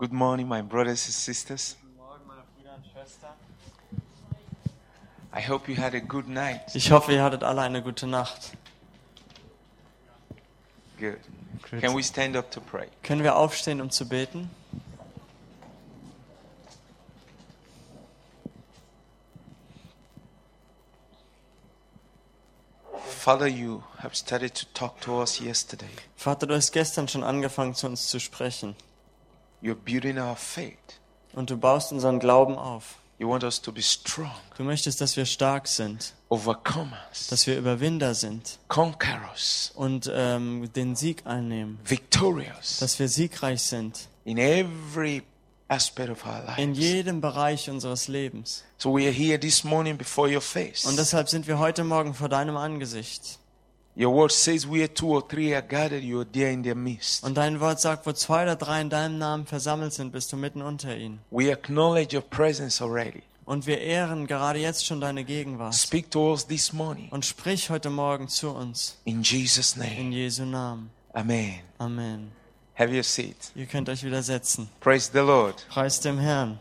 Good morning, my brothers and sisters. Guten Morgen, meine Brüder und Schwestern. I hope you had a good night. Ich hoffe, ihr hattet alle eine gute Nacht. Good. Good. Can we stand up to pray? Können wir aufstehen, um zu beten? Father, you have started to talk to us yesterday. Vater, du hast gestern schon angefangen, zu uns zu sprechen. You're building our faith. Und du baust unseren Glauben auf. You want us to be strong, Du möchtest, dass wir stark sind, overcomers, dass wir Überwinder sind conquerors, und ähm, den Sieg einnehmen, victorious dass wir siegreich sind in every aspect of our in lives. jedem Bereich unseres Lebens. So we are here this morning before your face. Und deshalb sind wir heute Morgen vor deinem Angesicht. Your word says, Where two or three are gathered, you are there in their midst. Und dein Wort sagt, wo zwei oder drei in deinem Namen versammelt sind, bist du mitten unter ihnen. We acknowledge your presence already. Und wir ehren gerade jetzt schon deine Gegenwart. Speak to us this morning. Und sprich heute Morgen zu uns. In Jesus' In name. Jesu Namen. Amen. Amen. Have your seat. Ihr könnt euch wieder setzen. Praise the Lord. Preis dem Herrn.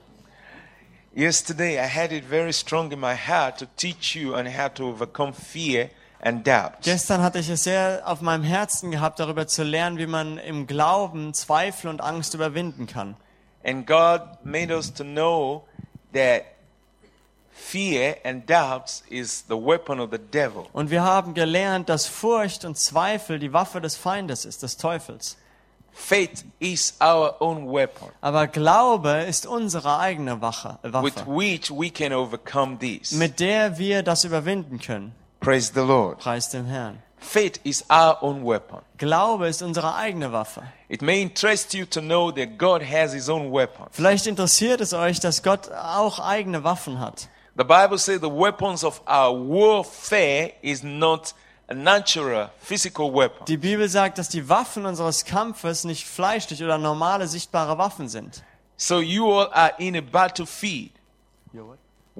Yesterday, I had it very strong in my heart to teach you on how to overcome fear and doubt. Gestern hatte ich es sehr auf meinem Herzen gehabt, darüber zu lernen, wie man im Glauben Zweifel und Angst überwinden kann. And God made us to know that fear and doubts is the weapon of the devil. Und wir haben gelernt, dass Furcht und Zweifel die Waffe des Feindes ist, des Teufels. Faith is our own weapon Aber Glaube ist unsere eigene with Waffe, which we can overcome this. mit der wir das überwinden können. Praise the Lord. Preis dem Herrn. Faith is our own weapon. Glaube ist unsere eigene Waffe. It may interest you to know that God has his own weapon. Vielleicht interessiert es euch, dass Gott auch eigene Waffen hat. The Bible says the weapons of our warfare is not a natural physical weapon. Die Bibel sagt, dass die Waffen unseres Kampfes nicht fleischlich oder normale sichtbare Waffen sind. So you all are in a battlefield.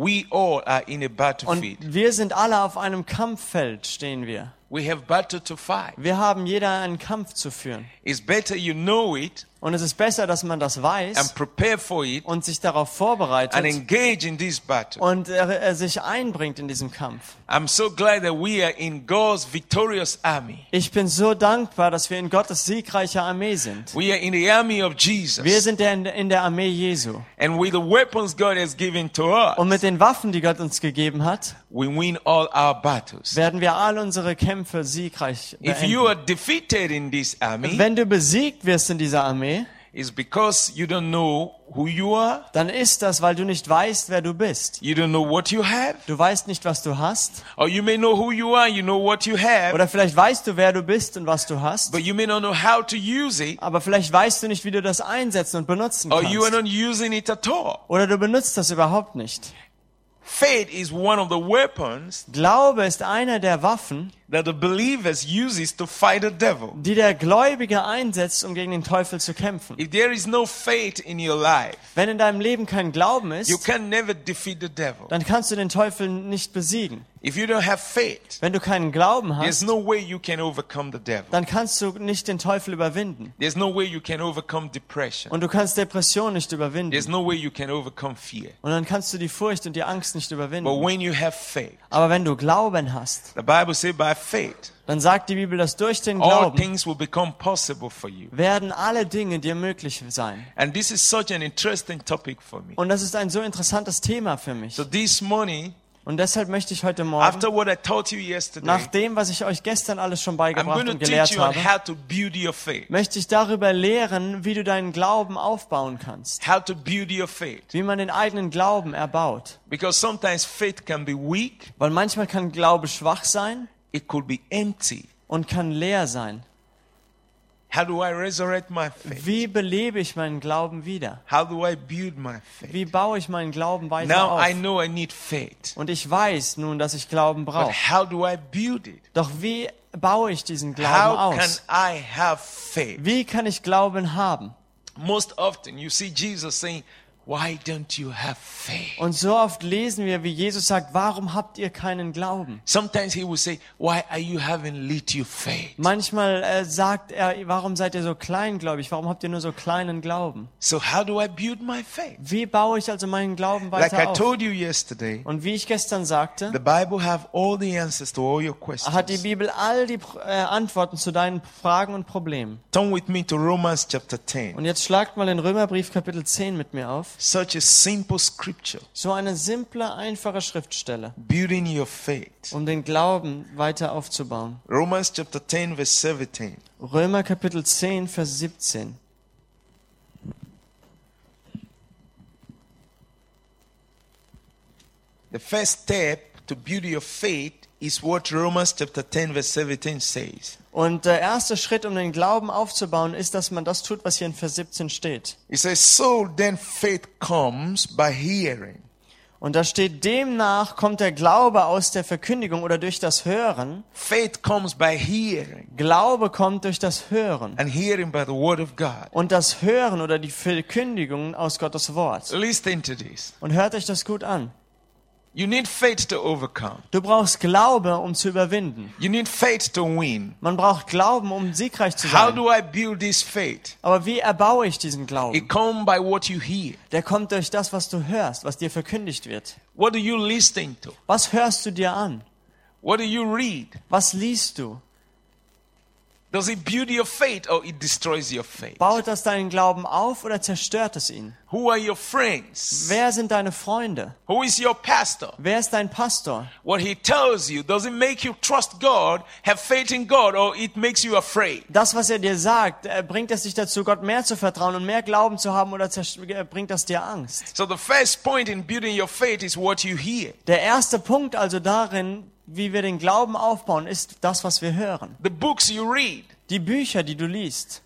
We all are in a Und battlefield. wir sind alle auf einem Kampffeld, stehen wir. We have battle to fight. Wir haben jeder einen Kampf zu führen. It's better you know it Und es ist besser, dass man das and weiß prepare for it und sich darauf and vorbereitet engage in this battle. und er, er sich einbringt in diesem Kampf. I'm so glad that we are in God's victorious army. Ich bin so dankbar, dass wir in Gottes siegreicher Armee sind. We are in the army of Wir Jesus. sind der- in der Armee Jesu. And with the weapons God has given to Und us, mit den Waffen, die Gott uns gegeben hat, we win all our battles. werden wir all unsere Kämpfe siegreich If you beenden. are defeated in this army, Wenn du besiegt wirst in dieser Armee, it's because you don't know who you are, dann ist das, weil du nicht weißt, wer du bist. you don't know what you have, Du weißt nicht, was du hast. or you may know who you are, you know what you have, Oder vielleicht weißt du, wer du bist und was du hast. but you may not know how to use it, Aber vielleicht weißt du nicht, wie du das einsetzen und benutzen or you are kannst. not using it at all. Oder du benutzt das überhaupt nicht. Faith is one of the weapons Glaube ist einer der Waffen, that the believers uses to fight the devil. die der Gläubige einsetzt, um gegen den Teufel zu kämpfen. If there is no faith in your life, Wenn in deinem Leben kein Glauben you ist, can never defeat the devil. dann kannst du den Teufel nicht besiegen. If you don't have faith, Wenn du keinen Glauben there's hast, no way you can overcome the devil. dann kannst du nicht den Teufel überwinden. There's no way you can overcome depression. Und du kannst Depression nicht überwinden. There's no way you can overcome fear. Und dann kannst du die Furcht und die Angst nicht But überwinden. when you have faith, Aber wenn du Glauben hast, the Bible says by faith, dann sagt die Bibel, dass durch den all Glauben things will become possible for you. werden alle Dinge dir möglich sein. And this is such an interesting topic for me. Und das ist ein so interessantes Thema für mich. So this morning, Und deshalb möchte ich heute Morgen, after what I taught you yesterday, nach dem, was ich euch gestern alles schon beigebracht und gelehrt habe, how to build your faith. möchte ich darüber lehren, wie du deinen Glauben aufbauen kannst. How to build your faith. Wie man den eigenen Glauben erbaut. Because sometimes faith can be weak, Weil manchmal kann Glaube schwach sein it could be empty. und kann leer sein. How do I resurrect my faith? Wie belebe ich meinen Glauben wieder? How do I build my faith? Wie baue ich meinen Glauben weiter Now auf? I know I need faith. Und ich weiß nun, dass ich Glauben But brauche. how do I build it? Doch wie baue ich diesen Glauben How can aus? I have faith? Wie kann ich Glauben haben? Most often you see Jesus saying, Why don't you have faith? Und so oft lesen wir, wie Jesus sagt, warum habt ihr keinen Glauben? Sometimes he will say, Why are you having little faith? Manchmal äh, sagt er, warum seid ihr so kleingläubig? Warum habt ihr nur so kleinen Glauben? So, how do I build my faith? Wie baue ich also meinen Glauben Like I weiter auf? told you yesterday, Und wie ich gestern sagte, the Bible have all the answers to all your hat die questions. Bibel all die äh, Antworten zu deinen Fragen und Problemen. Turn with me to Romans chapter 10. Und jetzt schlagt mal den Römerbrief Kapitel 10 mit mir auf. Such a simple scripture, So eine simple, einfache Schriftstelle, building your faith. um den Glauben weiter aufzubauen. Romans chapter 10, verse 17. Römer Kapitel 10, Vers 17. The first step to build your faith is what Romans chapter 10, verse 17 says. Und der erste Schritt, um den Glauben aufzubauen, ist, dass man das tut, was hier in Vers 17 steht. It says, So then faith comes by hearing, Und da steht, demnach kommt der Glaube aus der Verkündigung oder durch das Hören. faith comes by hearing, Glaube kommt durch das Hören. and hearing by the word of God. Und das Hören oder die Verkündigung aus Gottes Wort. Listen to this. Und hört euch das gut an. You need faith to overcome. Du brauchst Glaube, um zu überwinden. You need faith to win. Man braucht Glauben, um siegreich zu How sein. do I build this faith? Aber wie erbaue ich diesen Glauben? It comes by what you hear. Der kommt durch das, was du hörst, was dir verkündigt wird. What do you listen to? Was hörst du dir an? What do you read? Was liest du? Does it build your faith or it destroys your faith? Baut das deinen Glauben auf oder zerstört es ihn? Who are your friends? Wer sind deine Freunde? Who is your pastor? Wer ist dein Pastor? What he tells you, does it make you trust God, have faith in God, or it makes you afraid? Das, was er dir sagt, äh, bringt es dich dazu, Gott mehr zu vertrauen und mehr Glauben zu haben oder äh, bringt das dir Angst? So the first point in building your faith is what you hear. Der erste Punkt also darin, wie wir den Glauben aufbauen, ist das, was wir hören. The books you read. Die Bücher, die du liest.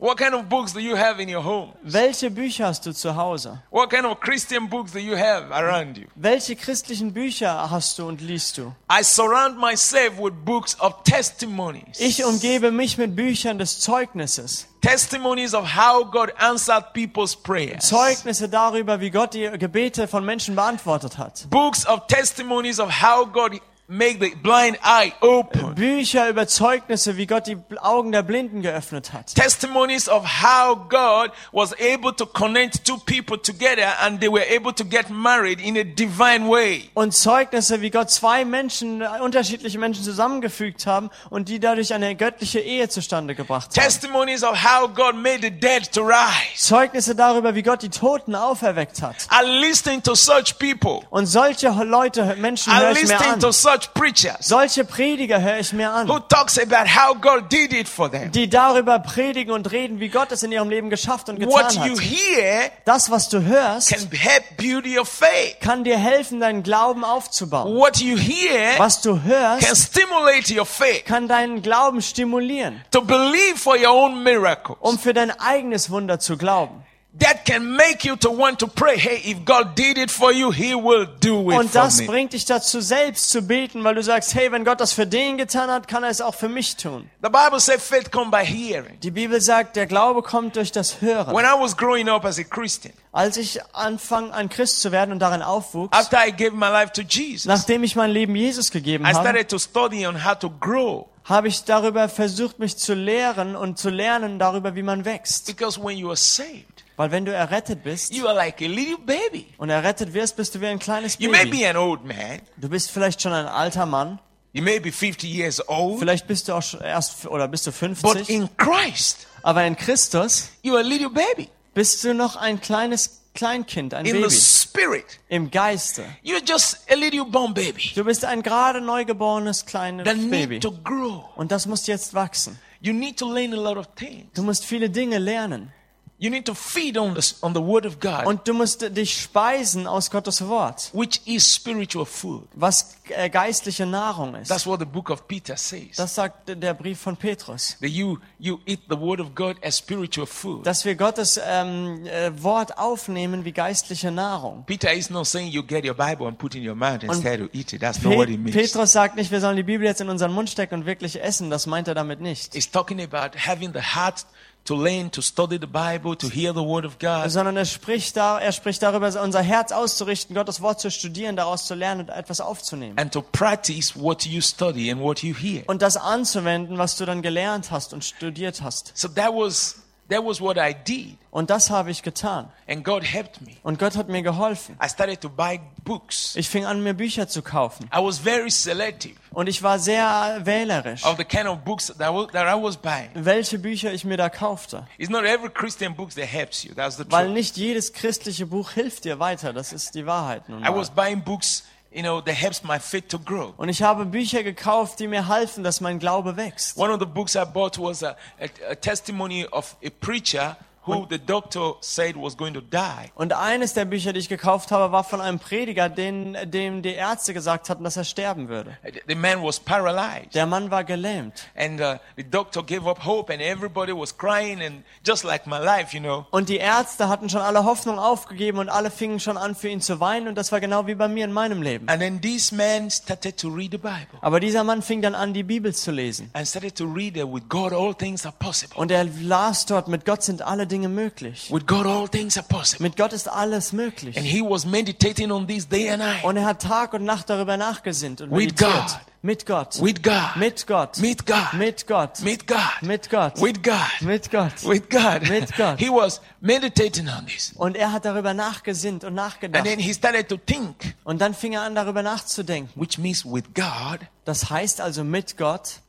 What kind of books do you have in your home? Welche Bücher hast du zu Hause? What kind of Christian books do you have around you? Welche christlichen Bücher hast du und liest du? I surround myself with books of testimonies. Ich umgebe mich mit Büchern des Zeugnisses. Testimonies of how God answered people's prayers. Zeugnisse darüber, wie Gott die Gebete von Menschen beantwortet hat. Books of testimonies of how God made the blind eye open. Bücher über Zeugnisse, wie Gott die Augen der Blinden geöffnet hat. Testimonies of how God was able to connect two people together and they were able to get married in a divine way. Und Zeugnisse, wie Gott zwei Menschen, unterschiedliche Menschen zusammengefügt haben und die dadurch eine göttliche Ehe zustande gebracht haben. Testimonies of how God made the dead to rise. Zeugnisse darüber, wie Gott die Toten auferweckt hat. I listen to such people. Und solche Leute, Menschen höre ich mir an. Such preachers Solche Prediger höre ich mir who an, talks about how God did it for them. die darüber predigen und reden, wie Gott es in ihrem Leben geschafft und What getan you hat. hear Das, was du hörst, can help build your faith. kann dir helfen, deinen Glauben aufzubauen. What you hear Was du can hörst, stimulate your faith kann deinen Glauben stimulieren, to believe for your own miracles. um für dein eigenes Wunder zu glauben. That can make you to want to pray. Hey, if God did it for you, He will do it Und for das me. bringt dich dazu, selbst zu beten, weil du sagst, hey, wenn Gott das für den getan hat, kann er es auch für mich tun. The Bible says faith comes by hearing. Die Bibel sagt, der Glaube kommt durch das Hören. When I was growing up as a Christian, Als ich anfang, ein Christ zu werden und darin aufwuchs, after I gave my life to Jesus, nachdem ich mein Leben Jesus gegeben I habe, started to study on how to grow. habe ich darüber versucht, mich zu lehren und zu lernen darüber, wie man wächst. Because when you are saved, Weil wenn du errettet bist you are like a little baby. und errettet wirst, bist du wie ein kleines You may Baby. be an old man. Du bist vielleicht schon ein alter Mann, You may be 50 years old. vielleicht bist du auch schon erst oder bist du But 50, in Christ, aber in Christus you are a little baby. bist du noch ein kleines Kleinkind, ein In the Baby spirit, im Geiste. you're just a little born baby Du bist ein gerade neugeborenes kleines that Baby need to grow. und das muss jetzt wachsen. You need to learn a lot of things. Du musst viele Dinge lernen You need to feed on the, on the word of God, und du musst dich speisen aus Gottes Wort, which is spiritual food. was äh, geistliche Nahrung ist. That's what the book of Peter says. Das sagt der Brief von Petrus. that you, you eat the word of God as spiritual food. Dass wir Gottes ähm, äh, Wort aufnehmen wie geistliche Nahrung. Peter is not saying you get your Bible and put it in your mouth and start to eat it. That's not what Pe it means. Petrus sagt nicht, wir sollen die Bibel jetzt in unseren Mund stecken und wirklich essen. Das meint er damit nicht. It's talking about having the heart to learn to study the Bible, to hear the Word of God. sondern er spricht, da, er spricht darüber, unser Herz auszurichten, Gottes Wort zu studieren, daraus zu lernen und etwas aufzunehmen. and to practice what you study and what you hear. Und das anzuwenden, was du dann gelernt hast und studiert hast. So that was that was what I did, Und das habe ich getan. and God helped me. Und Gott hat mir geholfen. I started to buy books. Ich fing an, mir Bücher zu kaufen. I was very selective Und ich war sehr wählerisch, of the kind of books that I was, buying. welche Bücher ich mir da kaufte. It's not every Christian book that helps you. That's the Weil truth. nicht jedes christliche Buch hilft dir weiter. Das ist die Wahrheit nun I was mal. buying books, you know, that helps my faith to grow. Und ich habe Bücher gekauft, die mir halfen, dass mein Glaube wächst. One of the books I bought was a, a, a testimony of a preacher who the doctor said was going to die. Und eines der Bücher, die ich gekauft habe, war von einem Prediger, den, dem die Ärzte gesagt hatten, dass er sterben würde. The man was paralyzed. Der Mann war gelähmt. And uh, the doctor gave up hope, and everybody was crying, and just like my life, you know. Und die Ärzte hatten schon alle Hoffnung aufgegeben und alle fingen schon an, für ihn zu weinen. Und das war genau wie bei mir in meinem Leben. And then this man started to read the Bible Aber dieser Mann fing dann an, die Bibel zu lesen. and started to read that with God all things are possible. Und er las dort, mit Gott sind alle Dinge möglich. With God all things are possible. Mit Gott ist alles And möglich. he was meditating on this day and night. Und er hat Tag und Nacht darüber nachgesinnt und With meditiert. God. Mit Gott. With God. Mit Gott. Meet God. Mit Gott. Meet God. Mit Gott. With God. Mit Gott. With God. Mit Gott. He was meditating on this. Und er hat darüber nachgesinnt und And nachgedacht. then he started to think, Und dann fing er an, darüber nachzudenken. which means with God, Das heißt also, mit Gott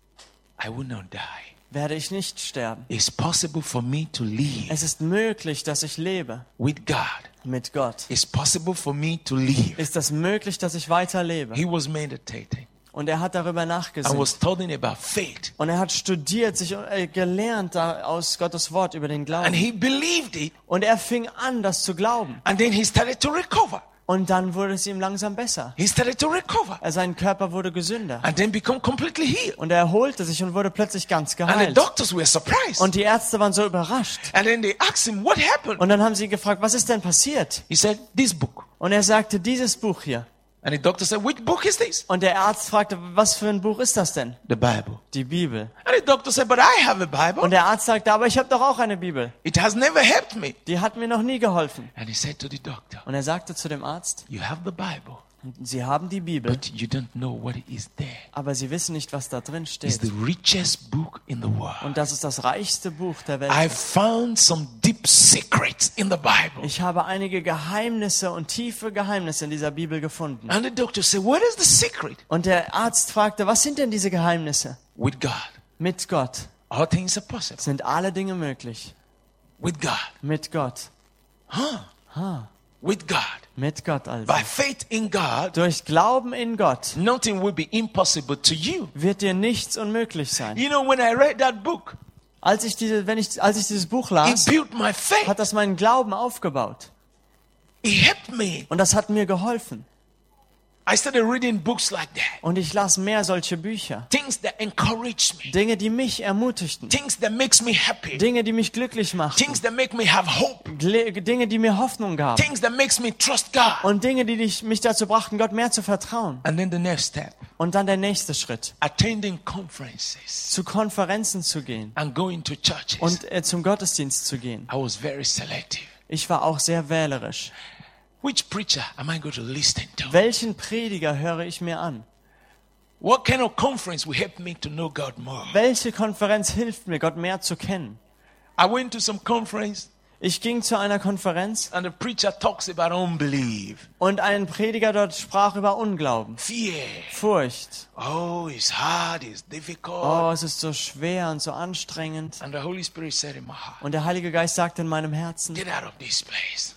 I will not die. Werde ich nicht sterben. It's possible for me to live Es ist möglich, dass ich lebe. with God. Mit Gott. It's possible for me to live. Ist das möglich, dass ich weiterlebe? He was meditating. Und er hat darüber nachgesinnt. faith. Und er hat studiert, sich äh, gelernt aus Gottes Wort über den And Glauben. he believed it. Und er fing an, das zu glauben. And then he started to recover. Und dann wurde es ihm langsam besser. He started to recover. Er- Sein Körper wurde gesünder. And then become completely healed. Und er erholte sich und wurde plötzlich ganz And the geheilt. doctors were surprised. Und die Ärzte waren so überrascht. And then they asked him, What happened? Und dann haben sie ihn gefragt, was ist denn passiert? He said, This book. Und er sagte, dieses Buch hier. And the doctor said, Which book is this? Und der Arzt fragte, was für ein Buch ist das denn? The Bible. Die Bibel. And the doctor said, But I have a Bible. Und der Arzt sagte, aber ich habe doch auch eine Bibel. It has never helped me. Die hat mir noch nie geholfen. And he said to the doctor, Und er sagte zu dem Arzt, You have the Bible, Sie haben die Bibel, but you don't know what is there. aber Sie wissen nicht, was da drin It's steht. the richest book in the world. Und das ist das reichste Buch der I Welt. found some deep secrets in the Bible. Ich habe einige Geheimnisse und tiefe Geheimnisse in dieser Bibel gefunden. And the doctor said, What is the secret? Und der Arzt fragte, was sind denn diese Geheimnisse? With God, Mit Gott all things are possible. sind alle Dinge möglich. With God, Mit Gott. With God. Mit Gott also. By faith in God, Durch Glauben in Gott nothing will be impossible to you. wird dir nichts unmöglich sein. You know, when I read that book, Als ich, diese, wenn ich, als ich dieses Buch it las, built my faith. hat das meinen Glauben aufgebaut. It helped me. Und das hat mir geholfen. I started reading books like that. Und ich las mehr solche Bücher. Things that encourage me. Dinge, die mich ermutigten. Things that makes me happy. Dinge, die mich glücklich machten. Things that make me have hope. Gle- Dinge, die mir Hoffnung gaben. Things that makes me trust God. Und Dinge, die mich dazu brachten, Gott mehr zu vertrauen. And then the next step, Und dann der nächste Schritt. attending conferences Zu Konferenzen zu gehen. and going to churches. Und äh, zum Gottesdienst zu gehen. I was very selective. Ich war auch sehr wählerisch. Which preacher am I going to listen to? Welchen Prediger höre ich mir an? What kind of conference will help me to know God more? Welche Konferenz hilft mir, Gott mehr zu kennen? I went to some conference Ich ging zu einer Konferenz and the preacher talks about unbelief, und ein Prediger dort sprach über Unglauben, fear. Furcht. Oh, it's hard, it's difficult. Oh, es ist so schwer und so anstrengend. And the Holy Spirit said in my heart, Und der Heilige Geist sagte in meinem Herzen, Get out of this place.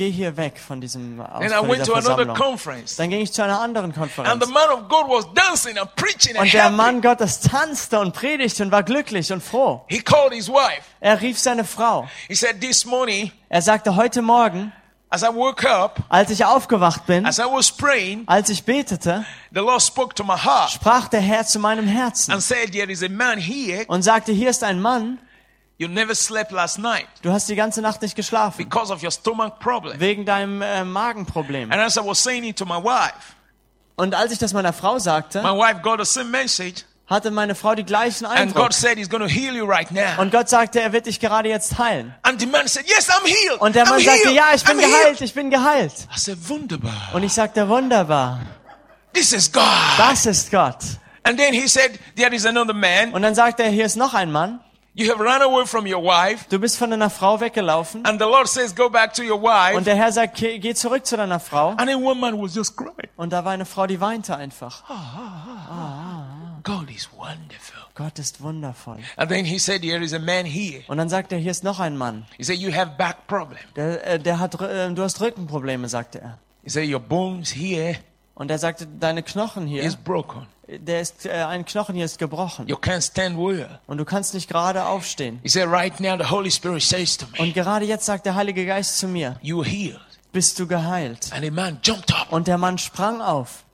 Geh hier weg von diesem aus Then I went to another conference. Dann ging ich zu einer anderen And Konferenz. the man of God was dancing and preaching and Und der happy. Mann Gottes tanzte und predigte und war glücklich und froh. He called his wife. Er rief seine Frau. He said, This morning, Er sagte, heute Morgen, as I woke up, als ich aufgewacht bin, as I was praying, als ich betete, the Lord spoke to my heart sprach der Herr zu meinem Herzen and said, There is a man here. und sagte, hier ist ein Mann, You never slept last night du hast die ganze Nacht nicht geschlafen, because of your stomach problem. wegen deinem äh, Magenproblem. And as I was saying it to my wife, Und als ich das meiner Frau sagte, my wife got the same message hatte meine Frau die gleichen And Eindruck. God said He's going to heal you right now. Und Gott sagte, er wird dich gerade jetzt heilen. And the man said, Yes, I'm healed. Und der Mann I'm sagte, healed. ja, ich bin I'm healed. geheilt, ich bin geheilt. I said, Wunderbar. Und ich sagte, wunderbar, This is God. das ist Gott. And then he said, There is another man. Und dann sagte er, hier ist noch ein Mann. You have run away from your wife. Du bist von deiner Frau weggelaufen. And the Lord says, Go back to your wife. Und der Herr sagt, geh zurück zu deiner Frau. And then one man was just crying. Und da war eine Frau, die weinte einfach. God is wonderful. Gott ist wundervoll. And then he said, There is a man here. Und dann sagt er, hier ist noch ein Mann. He said, You have back problem. Der, äh, der hat, äh, du hast Rückenprobleme, sagte er. He said, Your bones here Und er sagte, deine Knochen hier, is broken. Der ist, äh, ein Knochen hier ist gebrochen. You can't stand well. Und du kannst nicht gerade aufstehen. He said, Right now, the Holy Spirit says to me, Und gerade jetzt sagt der Heilige Geist zu mir, You healed. bist du geheilt? And the man jumped up. Und der Mann sprang auf.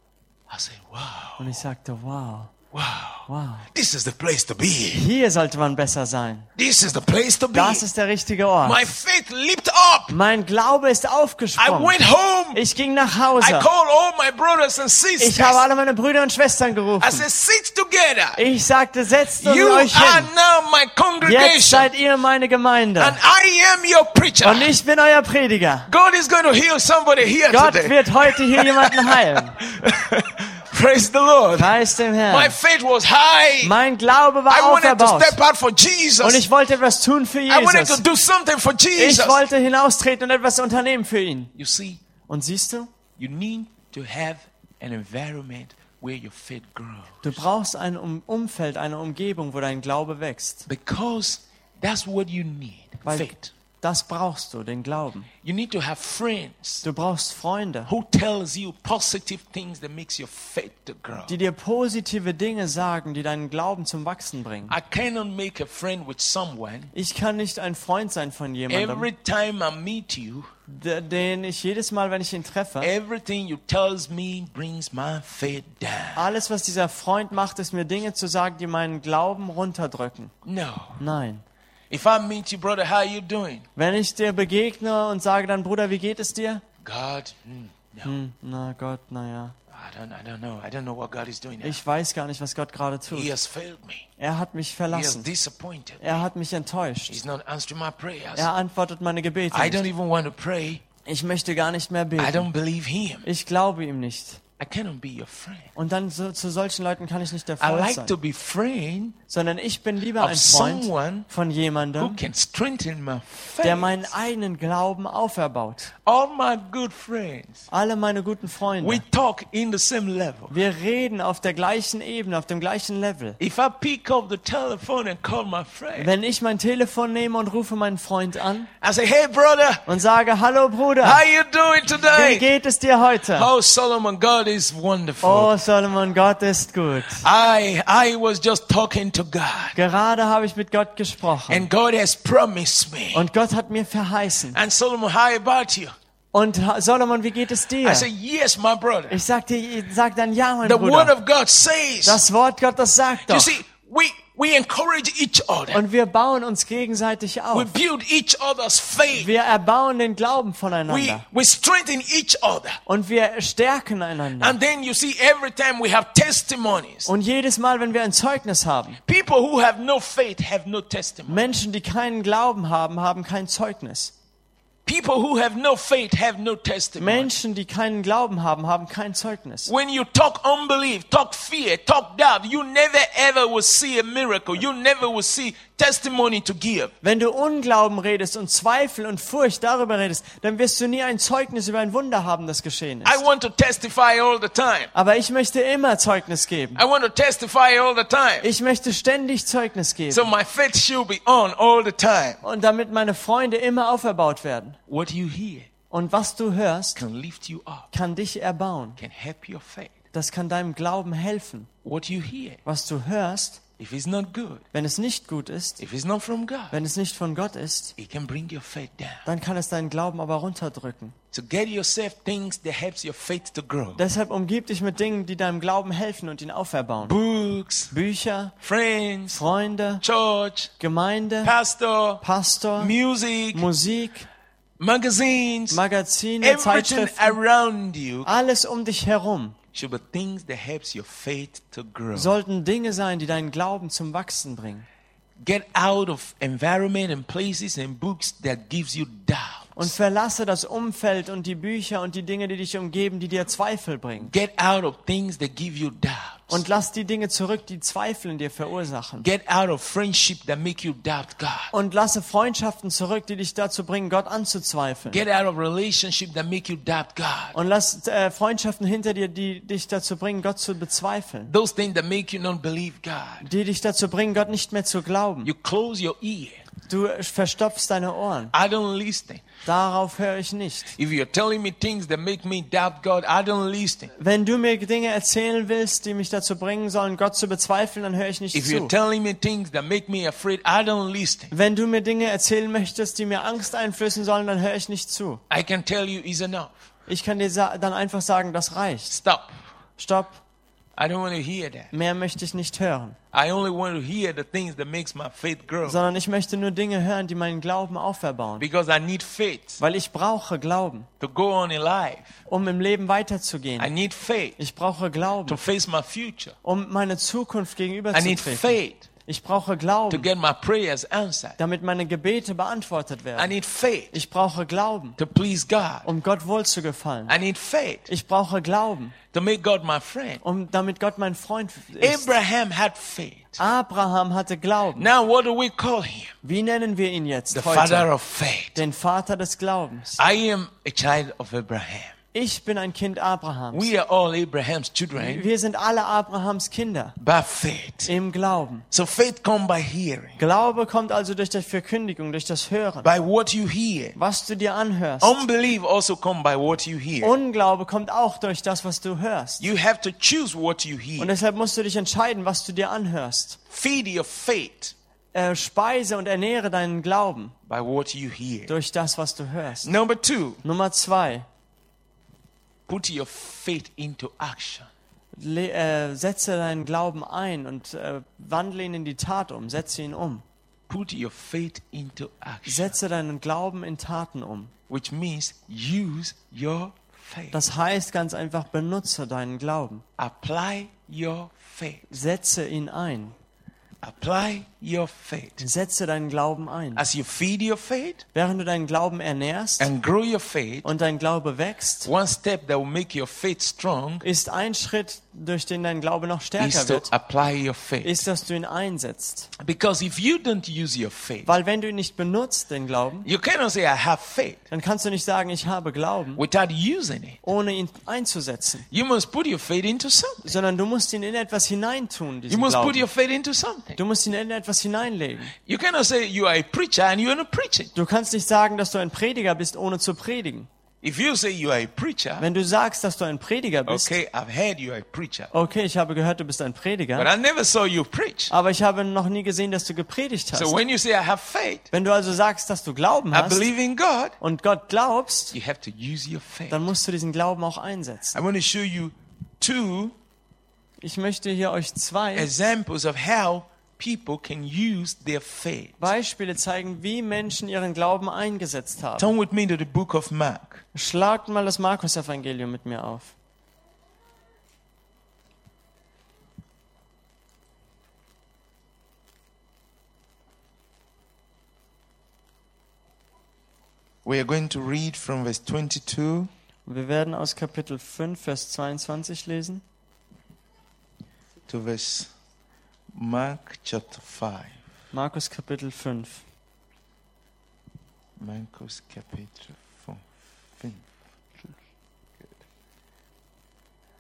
I said, Wow, Und ich sagte, wow, wow. wow. This is the place to be. Hier sollte man besser sein. This is the place to be. Das ist der richtige Ort. My faith leaped up. Mein Glaube ist I aufgesprungen. went home. Ich ging nach I Hause. called all my brothers and sisters. Ich habe alle meine Brüder und Schwestern I gerufen. said, Sit together. Ich sagte, setzt You euch are hin. now my Jetzt congregation. seid ihr meine Gemeinde. And I am your preacher. Und ich bin euer Prediger. God is going to heal somebody here Gott today. wird heute hier jemanden heilen. Praise the Lord. Preis dem My Herrn. faith was high. Mein Glaube I war wanted to auferbaut. step out for Jesus. Und ich wollte etwas tun für I wanted to Jesus. do something for Ich Jesus. wollte hinaustreten und etwas unternehmen für ihn. You see, Und siehst du, you need to have an environment where your faith grows. du brauchst ein Um- Umfeld, eine Umgebung, wo dein Glaube wächst. Because that's what you need. Weil Faith. Das brauchst du, den Glauben. You need to have friends Du brauchst Freunde, who tells you positive things that makes your faith to grow. die dir positive Dinge sagen, die deinen Glauben zum Wachsen bringen. I cannot make a friend with someone Ich kann nicht ein Freund sein von jemandem, every time I meet you. den ich jedes Mal, wenn ich ihn treffe, Everything you tells me brings my faith down. alles, was dieser Freund macht, ist mir Dinge zu sagen, die meinen Glauben runterdrücken. No. Nein. If I meet you, brother, how you doing? Wenn ich dir begegne und sage dann, Bruder, wie geht es dir? God, mm, no. Hm, na Gott, naja. I don't, I don't know. I don't know what God is doing now. Ich weiß gar nicht, was Gott gerade He tut. has failed me. Er hat mich He has verlassen. disappointed. Er hat mich enttäuscht. He's not answering my prayers. Er antwortet meine Gebete I don't nicht. even want to pray. Ich möchte gar nicht mehr I beten. don't believe him. Ich glaube ihm nicht. I cannot be your friend. Und dann so, zu solchen Leuten kann ich nicht der I Freund like sein. to be friend Sondern ich bin lieber of ein Freund someone von who jemandem, can strengthen my der faith. meinen eigenen Glauben auferbaut. All my good friends, Alle meine guten we Freunde. talk in the same level. Wir reden auf der gleichen Ebene, auf dem gleichen Level. If I pick up the telephone and call my friend, Wenn ich mein Telefon nehme und rufe meinen Freund an I say, "Hey, brother, und sage, hallo Bruder, how you doing wie today?" geht es dir heute? Oh, Solomon, God is wonderful. Oh Solomon, Gott ist gut. I I was just talking to God, Gerade habe ich mit Gott gesprochen and God has promised me. und Gott hat mir verheißen. And Solomon, how about you? Und Solomon, wie geht es dir? I say, "Yes, my brother." Ich sagte, sag dann ja, mein The word Bruder. of God says. Das Wort Gottes sagt You doch. see, we we encourage each other. Und wir bauen uns gegenseitig We auf. build each other's faith. Wir erbauen den Glauben We voneinander. we strengthen each other. Und wir stärken einander. And then you see, every time we have testimonies. Und jedes Mal, wenn wir ein Zeugnis haben, People who have no faith have no testimony. Menschen, die keinen Glauben haben, haben kein Zeugnis. People who have no faith have no testimony. Menschen, die keinen Glauben haben, haben kein Zeugnis. When you talk unbelief, talk fear, talk doubt, you never ever will see a miracle. You never will see testimony to give. Wenn du Unglauben redest und Zweifel und Furcht darüber redest, dann wirst du nie ein Zeugnis über ein Wunder haben, das geschehen I ist. want to testify all the time. Aber ich möchte immer Zeugnis geben. I want to testify all the time. Ich möchte ständig Zeugnis So geben. my faith should be on all the time. Und damit meine Freunde immer auferbaut werden. What you hear Und was du hörst, can lift you up, kann dich erbauen. can help your faith. Das kann deinem Glauben helfen. What you hear, Was du hörst, if it's not good, wenn es nicht gut ist, if it's not from God, wenn es nicht von Gott ist, it can bring your faith down. dann kann es deinen Glauben aber runterdrücken. So get yourself things that helps your faith to grow. Deshalb umgib dich mit Dingen, die deinem Glauben helfen und ihn auferbauen. Books, Bücher, friends, Freunde, church, Gemeinde, pastor, Pastor, music, Musik, magazines, Magazine, everything Zeitschriften, around you alles um dich herum should be things that helps your faith to grow. sollten Dinge sein, die deinen Glauben zum Wachsen bringen. Get out of environment and places and books that gives you doubt. Und verlasse das Umfeld und die Bücher und die Dinge, die dich umgeben, die dir Zweifel bringen. Get out of things that give you doubt. Und lass die Dinge zurück, die Zweifel in dir verursachen. Get out of friendship that make you doubt God. Und lasse Freundschaften zurück, die dich dazu bringen, Gott anzuzweifeln. Get out of relationship that make you doubt God. Und lass äh, Freundschaften hinter dir, die dich dazu bringen, Gott zu bezweifeln. Those things that make you not believe God. Die dich dazu bringen, Gott nicht mehr zu glauben. You close your ear. Du verstopfst deine Ohren. I don't listen. Darauf höre ich nicht. If you're telling me things that make me doubt God, I don't listen. Wenn du mir Dinge erzählen willst, die mich dazu bringen sollen, Gott zu bezweifeln, dann höre ich nicht If you're zu. telling me things that make me afraid, I don't listen. Wenn du mir Dinge erzählen möchtest, die mir Angst einflößen sollen, dann höre ich nicht zu. I can tell you is enough. Ich kann dir dann einfach sagen, das reicht. Stop. Stopp, I don't want to hear that. mehr möchte ich nicht hören. I only want to hear the things that makes my faith grow Sondern ich möchte nur Dinge hören, die meinen Glauben auferbauen. because I need faith Weil ich brauche Glauben, to go on in life. um im Leben I weiterzugehen. need faith Ich brauche to Glauben, face my future. um meine Zukunft I need gegenüberzutreten. faith Ich brauche to Glauben, get my prayers answered. damit meine Gebete beantwortet I werden. need faith Ich brauche Glauben, to please God. um Gott wohlzugefallen. I need faith Ich brauche Glauben, to make God my friend. um damit Gott mein Freund ist. Abraham had faith. Abraham hatte Glauben. Now, what do we call him? Wie nennen wir ihn jetzt heute? Den Vater des Glaubens. I am a child of Abraham. Ich bin ein Kind Abrahams. We are all Abraham's children Wir sind alle Abrahams Kinder by faith. im Glauben. So faith comes by hearing, Glaube kommt also durch die Verkündigung, durch das Hören, by what you hear. was du dir anhörst. Unbelief also comes by what you hear. Unglaube kommt auch durch das, was du hörst. You have to choose what you Und hear. deshalb musst du dich entscheiden, was du dir anhörst. Feed your faith Äh, speise und ernähre deinen Glauben by what you hear. durch das, was du hörst. Number two, Nummer zwei, put your faith into action. le äh, setze deinen Glauben ein und äh, wandle ihn in die Tat um, setze ihn um. Put your faith into action, Setze deinen Glauben in Taten um. which means use your faith. Das heißt ganz einfach, benutze deinen Glauben. Apply your faith. Setze ihn ein. Apply your faith. Setze deinen Glauben ein. As you feed your faith Während du deinen Glauben ernährst and grow your faith, und dein Glaube wächst, one step that will make your faith strong ist ein Schritt, durch den dein Glaube noch stärker is to wird, apply your faith. ist, dass du ihn einsetzt. Because if you don't use your faith, Weil wenn du ihn nicht benutzt, den Glauben, you cannot say, I have faith dann kannst du nicht sagen, ich habe Glauben, without using it. ohne ihn einzusetzen. You must put your faith into something. Sondern du musst ihn in etwas hineintun, You diesen must put your Glauben. faith into something. Du musst ihn in etwas hineinlegen. You cannot say you are a preacher and you are not preaching. Du kannst nicht sagen, dass du ein Prediger bist, ohne zu predigen. If you say you are a preacher, Wenn du sagst, dass du ein Prediger bist, okay, I've heard you are a preacher, okay, ich habe gehört, du bist ein but Prediger, I never saw you preach. aber ich habe noch nie gesehen, dass du gepredigt hast. So when you say I have faith, Wenn du also sagst, dass du Glauben I hast believe in God, und Gott glaubst, you have to use your faith. dann musst du diesen Glauben auch einsetzen. I want to show you two Ich möchte hier euch zwei examples of how people can use their faith. Beispiele zeigen, wie Menschen ihren Glauben eingesetzt haben. Turn with me to the book of Mark. Schlagt mal das Markus-Evangelium mit mir auf. We are going to read from verse 22 Wir werden aus Kapitel 5, Vers 22 lesen. to verse Mark chapter 5. Markus Kapitel 5. Marcos Kapitel 5. Good.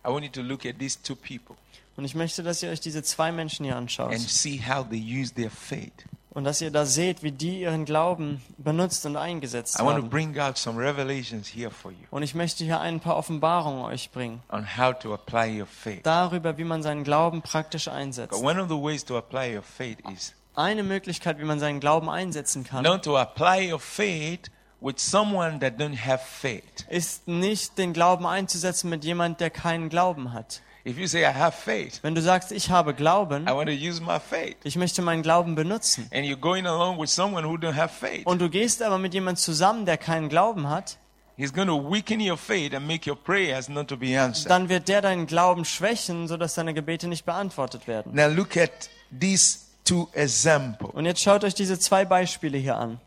I want you to look at these two people Und ich möchte, dass ihr euch diese zwei Menschen hier anschaut. and see how they use their faith. Und dass ihr da seht, wie die ihren Glauben benutzt und eingesetzt I want to haben. bring out some revelations here for you Und ich möchte hier ein paar Offenbarungen euch bringen. on how to apply your faith. Darüber, wie man seinen Glauben praktisch But einsetzt. one of the ways to apply your faith is Eine Möglichkeit, wie man seinen Glauben einsetzen kann, not to apply your faith with someone that don't have faith. ist nicht den Glauben einzusetzen mit jemand, der keinen Glauben hat. If you say I have faith, Wenn du sagst, ich habe Glauben, I want to use my faith, ich möchte meinen Glauben benutzen, and you're going along with someone who don't have faith, und du gehst aber mit jemand zusammen, der keinen Glauben hat, he's going to weaken your faith and make your prayers not to be answered. dann wird der deinen Glauben schwächen, sodass deine Gebete nicht beantwortet werden. Now look at these two examples. Und jetzt schaut euch diese zwei Beispiele hier an.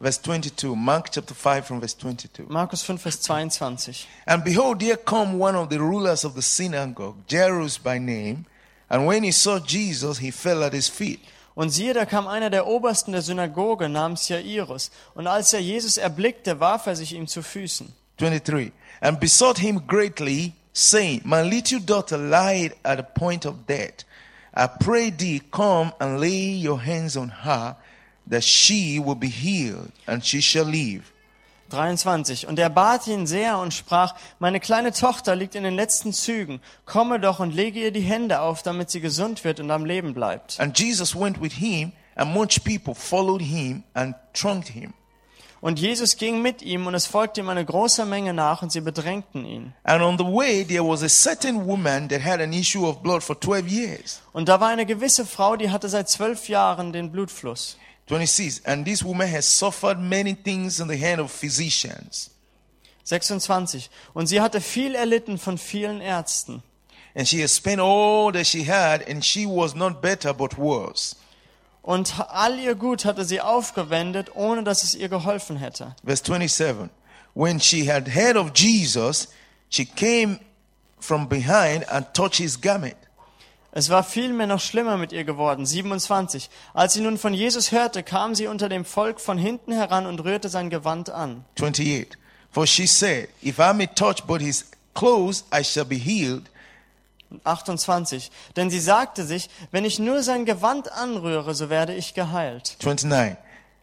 Verse 22, Mark chapter 5 from verse 22. Markus 5, Vers 22. And behold, here come one of the rulers of the synagogue, Jairus by name. And when he saw Jesus, he fell at his feet. Und siehe, da kam einer der Obersten der Synagoge namens Jairus. Und als er Jesus erblickte, warf er sich ihm zu Füßen. 23. And besought him greatly, saying, My little daughter lied at the point of death. I pray thee, come and lay your hands on her, that she will be healed, and she shall live. 23. Und er bat ihn sehr und sprach, meine kleine Tochter liegt in den letzten Zügen. Komme doch und lege ihr die Hände auf, damit sie gesund wird und am Leben bleibt. And Jesus went with him, and much people followed him and thronged him. Und Jesus ging mit ihm und es folgte ihm eine große Menge nach und sie bedrängten ihn. And on the way, there was a certain woman that had an issue of blood for 12 years. Und da war eine gewisse Frau, die hatte seit zwölf Jahren den Blutfluss. 26. And this woman has suffered many things in the hand of physicians. 26. Und sie hatte viel erlitten von vielen Ärzten. And she has spent all that she had, and she was not better but worse. Und all ihr Gut hatte sie aufgewendet, ohne dass es ihr geholfen hätte. Verse 27. When she had heard of Jesus, she came from behind and touched his garment. Es war vielmehr noch schlimmer mit ihr geworden. 27. Als sie nun von Jesus hörte, kam sie unter dem Volk von hinten heran und rührte sein Gewand an. 28. For she said, If I may touch but his clothes, I shall be healed. 28. Denn sie sagte sich, wenn ich nur sein Gewand anrühre, so werde ich geheilt. 29.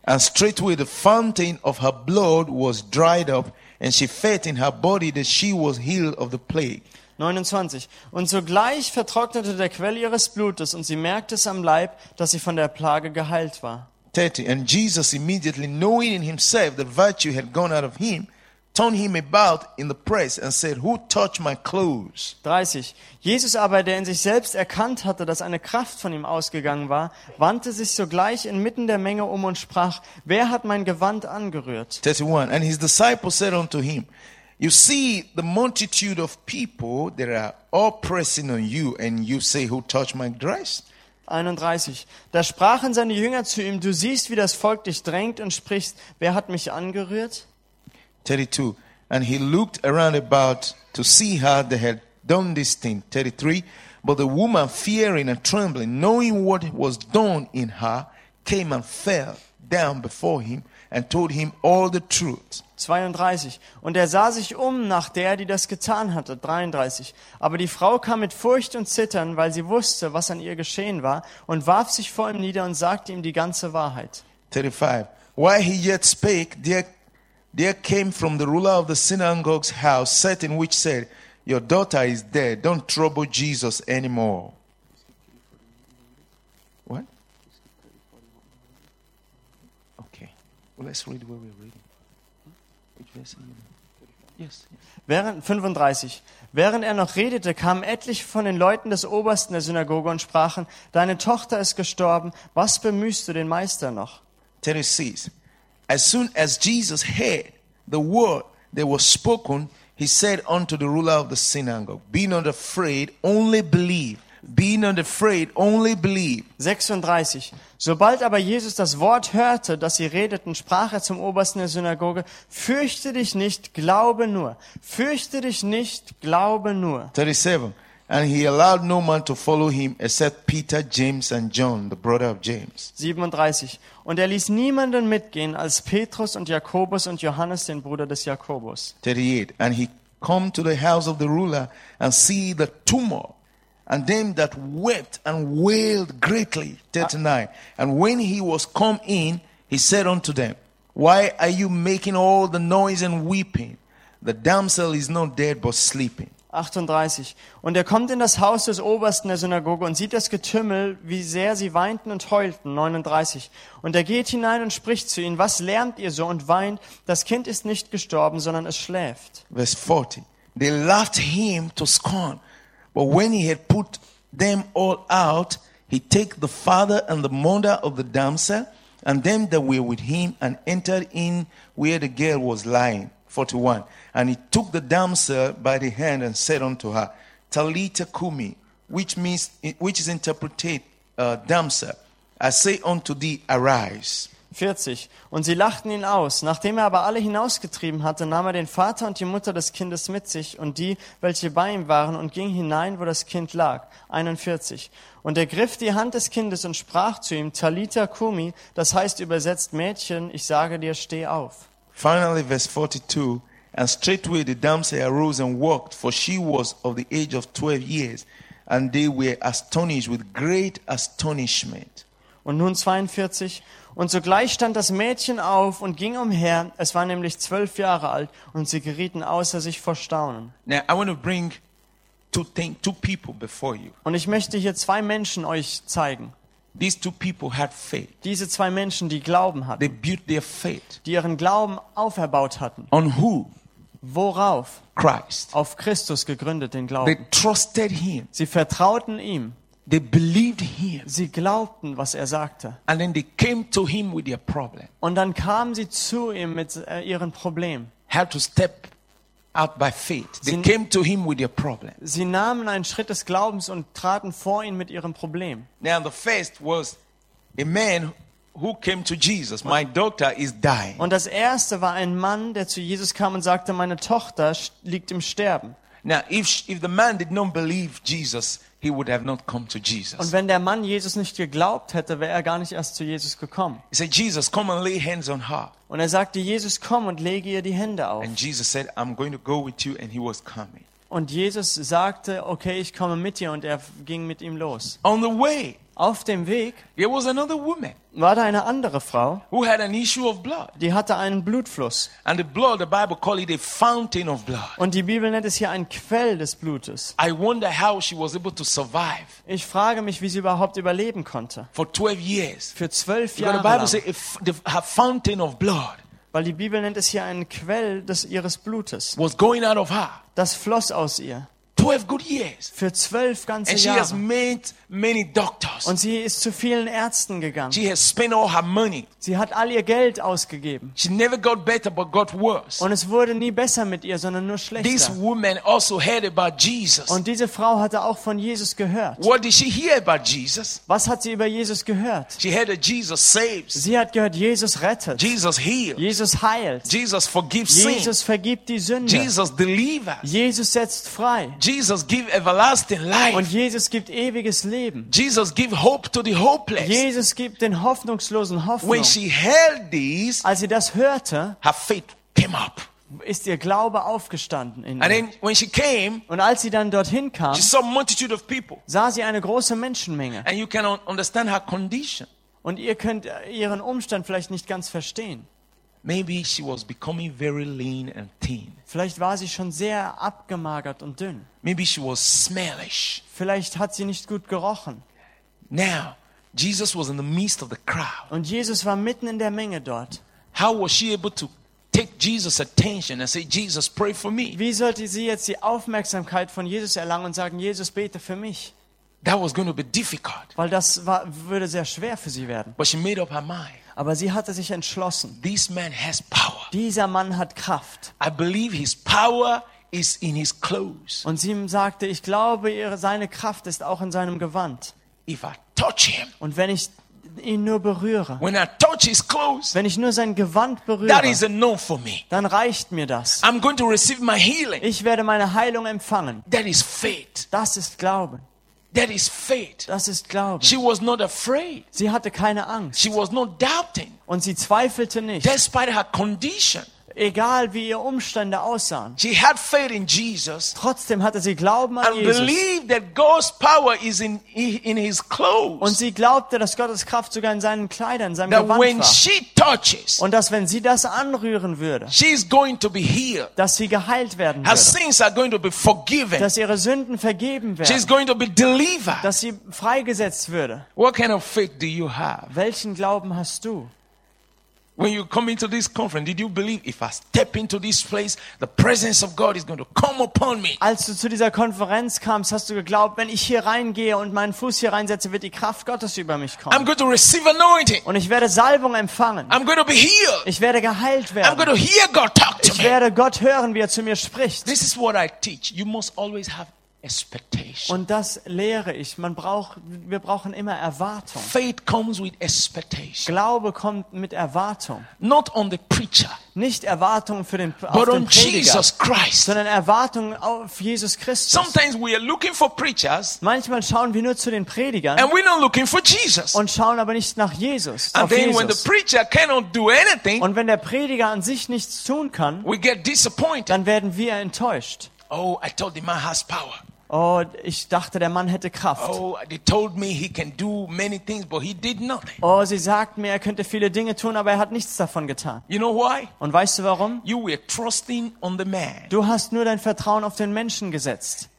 And straightway the fountain of her blood was dried up, and she felt in her body that she was healed of the plague. 29. Und sogleich vertrocknete der Quell ihres Blutes und sie merkte es am Leib, dass sie von der Plage geheilt war. 30. And Jesus immediately knowing in himself that virtue had gone out of him, turned him about in the press and said, Who touched my clothes? 30. Jesus aber, der in sich selbst erkannt hatte, dass eine Kraft von ihm ausgegangen war, wandte sich sogleich inmitten der Menge um und sprach, wer hat mein Gewand angerührt? 31. And his disciples said unto him, You see the multitude of people that are all pressing on you, and you say, Who touched my dress? 31. Da sprachen seine Jünger zu ihm, du siehst, wie das Volk dich drängt und sprichst, wer hat mich angerührt? 32. And he looked around about to see her that had done this thing. 33. But the woman, fearing and trembling, knowing what was done in her, came and fell down before him and told him all the truth. 32. Und er sah sich um nach der, die das getan hatte. 33. Aber die Frau kam mit Furcht und Zittern, weil sie wusste, was an ihr geschehen war, und warf sich vor ihm nieder und sagte ihm die ganze Wahrheit. 35. While he yet spake, there, there came from the ruler of the synagogue's house certain which said, Your daughter is dead. Don't trouble Jesus anymore. What? Okay. Well, let's read where we're reading. Which verse are you in? Yes. yes. Während, 35. Während er noch redete, kamen etliche von den Leuten des Obersten der Synagoge und sprachen, deine Tochter ist gestorben, was bemühst du den Meister noch? 36. As soon as Jesus heard the word that was spoken, he said unto the ruler of the synagogue, Be not afraid, only believe. Be not afraid, only believe. 36. Sobald aber Jesus das Wort hörte, das sie redeten, sprach er zum Obersten der Synagoge, fürchte dich nicht, glaube nur. Fürchte dich nicht, glaube nur. 37. And he allowed no man to follow him except Peter, James, and John, the brother of James. 37. Und er ließ niemanden mitgehen als Petrus und Jakobus und Johannes, den Bruder des Jakobus. 38. And he come to the house of the ruler and see the tumult and them that wept and wailed greatly. 39. And when he was come in, he said unto them, Why are you making all the noise and weeping? The damsel is not dead but sleeping. 38. Und er kommt in das Haus des Obersten der Synagoge und sieht das Getümmel, wie sehr sie weinten und heulten. 39. Und er geht hinein und spricht zu ihnen, was lärmt ihr so und weint? Das Kind ist nicht gestorben, sondern es schläft. Verse 40. They laughed him to scorn. But when he had put them all out, he take the father and the mother of the damsel and them that were with him and entered in where the girl was lying. 41. And he took the damsel by the hand and said unto her, Talita Kumi, which means, which is interpreted, uh, damsel. I say unto thee, arise. 40. Und sie lachten ihn aus. Nachdem er aber alle hinausgetrieben hatte, nahm er den Vater und die Mutter des Kindes mit sich und die, welche bei ihm waren, und ging hinein, wo das Kind lag. 41. Und er griff die Hand des Kindes und sprach zu ihm, Talita Kumi, das heißt übersetzt Mädchen, ich sage dir, steh auf. Finally, verse 42. And straightway the damsel arose and walked, for she was of the age of twelve years. And they were astonished with great astonishment. Und nun 42. Und sogleich stand das Mädchen auf und ging umher. Es war nämlich zwölf Jahre alt und sie gerieten außer sich vor Staunen. Now, I want to bring two, thing, two people before you. Und ich möchte hier zwei Menschen euch zeigen. These two people had faith. Diese zwei Menschen, die Glauben hatten, They built their faith die ihren Glauben auferbaut hatten. on who? Worauf? Christ. Auf Christus gegründet, den They Glauben. trusted him. Sie vertrauten ihm. They believed him. Sie glaubten, was er sagte. And then they came to him with their problem. Und dann kamen sie zu ihm mit äh, ihren Problemen. Had to step out by faith. They Sie- came to him with their problem. Sie nahmen einen Schritt des Glaubens und traten vor ihn mit ihrem Problem. Now, the first was a man who came to Jesus. My daughter is dying. Und das erste war ein Mann, der zu Jesus kam und sagte, meine Tochter liegt im Sterben. Now, if, if the man did not believe Jesus, he would have not come to Und Jesus. wenn der Mann Jesus nicht geglaubt hätte, wäre er gar nicht erst zu Jesus gekommen. He said, Jesus, come and lay hands on her. Und er sagte, Jesus, komm und lege ihr die Hände auf. And Jesus said, I'm going to go with you. And he was coming. Und Jesus sagte, okay, ich komme mit dir und er ging mit ihm los. On the way, Auf dem Weg there was another woman war da eine andere Frau, who had an issue of blood. die hatte einen Blutfluss. And the blood, the Bible call it a fountain of blood. Und die Bibel nennt es hier ein Quell des Blutes. I wonder how she was able to survive Ich frage mich, wie sie überhaupt überleben konnte. for 12 years. Für zwölf Because the Jahre Bible lang. the, her fountain of blood Weil die Bibel nennt es hier einen Quell des, ihres Blutes. was going out of her. Das floss aus ihr. 12 good years. Für zwölf ganze And she has Jahre. met many doctors. Und sie ist zu vielen Ärzten gegangen. She has spent all her money. Sie hat all ihr Geld ausgegeben. She never got better but got worse. Und es wurde nie besser mit ihr, sondern nur This schlechter. woman also heard about Jesus. Und diese Frau hatte auch von Jesus gehört. What did she hear about Jesus? Was hat sie über Jesus gehört? She heard that Jesus saves, Sie hat gehört, Jesus rettet. Jesus heals, Jesus heilt. Jesus forgives Jesus vergibt die Sünde. Jesus delivers, Jesus setzt frei. Jesus gives everlasting Und life, Jesus gibt ewiges Leben. Jesus gives hope to the hopeless. Jesus gibt den Hoffnungslosen Hoffnung. When she heard this, Als sie das hörte, her faith came up. ist ihr Glaube aufgestanden in And ihr. then when she came, Und als sie dann dorthin kam, she saw a multitude of people. sah sie eine große Menschenmenge. And you can un- understand her condition. Und ihr könnt ihren Umstand vielleicht nicht ganz verstehen. Maybe she was becoming very lean and thin. Vielleicht war sie schon sehr abgemagert und dünn. Maybe she was smellish. Vielleicht hat sie nicht gut gerochen. Now, Jesus was in the midst of the crowd. Und Jesus war mitten in der Menge dort. How was she able to take Jesus' attention and say, Jesus, pray for me? Wie sollte sie jetzt die Aufmerksamkeit von Jesus erlangen und sagen, Jesus, bete für mich? That was going to be difficult. Weil das war, würde sehr schwer für sie werden. But she made up her mind. Aber sie hatte sich entschlossen. This man has power. Dieser Mann hat Kraft. I believe his power is in his clothes. Und sie sagte, ich glaube, ihre, seine Kraft ist auch in seinem Gewand. If I touch him, Und wenn ich ihn nur berühre, when I touch his clothes, wenn ich nur sein Gewand that berühre, is enough for me. dann reicht mir das. I'm going to receive my healing. Ich werde meine Heilung empfangen. That is faith. Das ist Glauben. That is faith. Das ist Glauben. She was not afraid. Sie hatte keine Angst She was not doubting. und sie zweifelte nicht, Despite her condition, egal wie ihre Umstände aussahen. she had faith in Jesus Trotzdem hatte sie Glauben an and Jesus. believed that God's power is in, in his Und clothes. sie glaubte, dass Gottes Kraft sogar in seinen Kleidern, in seinem That Gewand when war. she touches, Und dass wenn sie das anrühren würde, she's going to be healed. dass sie geheilt werden Her würde. sins are going to be forgiven. Dass ihre Sünden vergeben She's werden. going to be delivered. Dass sie freigesetzt würde. What kind of faith do you have? Welchen Glauben hast du? When you come into this conference, did you believe if I step into this place, the presence of God is going to come upon me? Als du zu dieser Konferenz kamst, hast du geglaubt, wenn ich hier reingehe und meinen Fuß hier reinsetze, wird die Kraft Gottes über mich I'm kommen. going to receive anointing. Und ich werde Salbung empfangen. I'm going to be healed. Ich werde geheilt I'm going werden. to hear God talk to Ich me. werde Gott hören, wie er zu mir spricht. This is what I teach. You must always have. Und das lehre ich. Man braucht, wir brauchen immer Erwartung. Faith comes with expectation, Glaube kommt mit Erwartung. not on the preacher, Nicht Erwartung für den, auf but den on Prediger, Jesus Christ. sondern Erwartung auf Jesus Christus. Sometimes we are looking for preachers Manchmal schauen wir nur zu den Predigern and we're not looking for Jesus. und schauen aber nicht nach Jesus. And then when the Jesus. preacher cannot do anything, Und wenn der Prediger an sich nichts tun kann, we get disappointed. dann werden wir enttäuscht. Oh, I told the man has power. Oh, ich dachte, der Mann hätte Kraft. Oh, they told me he can do many things, but he did nothing. Oh, sie sagten mir, er könnte viele Dinge tun, aber er hat nichts davon getan. You know why? Und weißt du warum? You were trusting on the man. Du hast nur dein Vertrauen auf den Menschen gesetzt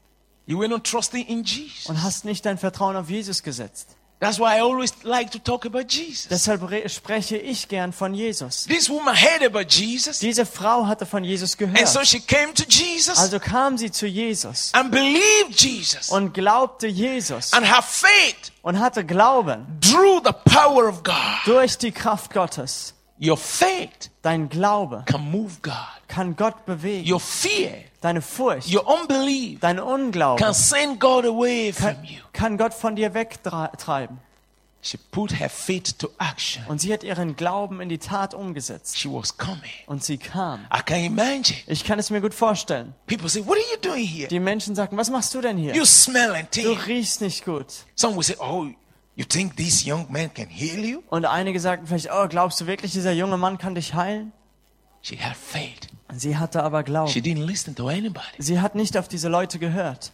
You were not trusting in Jesus. und hast nicht dein Vertrauen auf Jesus gesetzt. That's why I always like to talk about Jesus. Deshalb re- spreche ich gern von Jesus. This woman heard about Jesus, Diese Frau hatte von Jesus and so gehört. she came to Jesus Also kam sie zu Jesus and believed Jesus. und glaubte Jesus And her faith und hatte Glauben drew the power of God. durch die Kraft Gottes. Your faith Dein Glaube can move God. kann Gott bewegen. Your fear, Deine Furcht, your unbelief dein Unglaube can send God away from you. kann Gott von dir wegtreiben. She put her faith to action. Und sie hat ihren Glauben in die Tat umgesetzt. She was coming. Und sie kam. I can imagine. Ich kann es mir gut vorstellen. People say, What are you doing here? Die Menschen sagten, was machst du denn hier? You smell and Du riechst nicht gut. Some will say, Oh, you think this young man can heal you? Und einige sagten vielleicht, oh, glaubst du wirklich, dieser junge Mann kann dich heilen? She had faith. Sie hatte aber She Glauben. didn't listen to anybody. Sie hat nicht auf diese Leute gehört,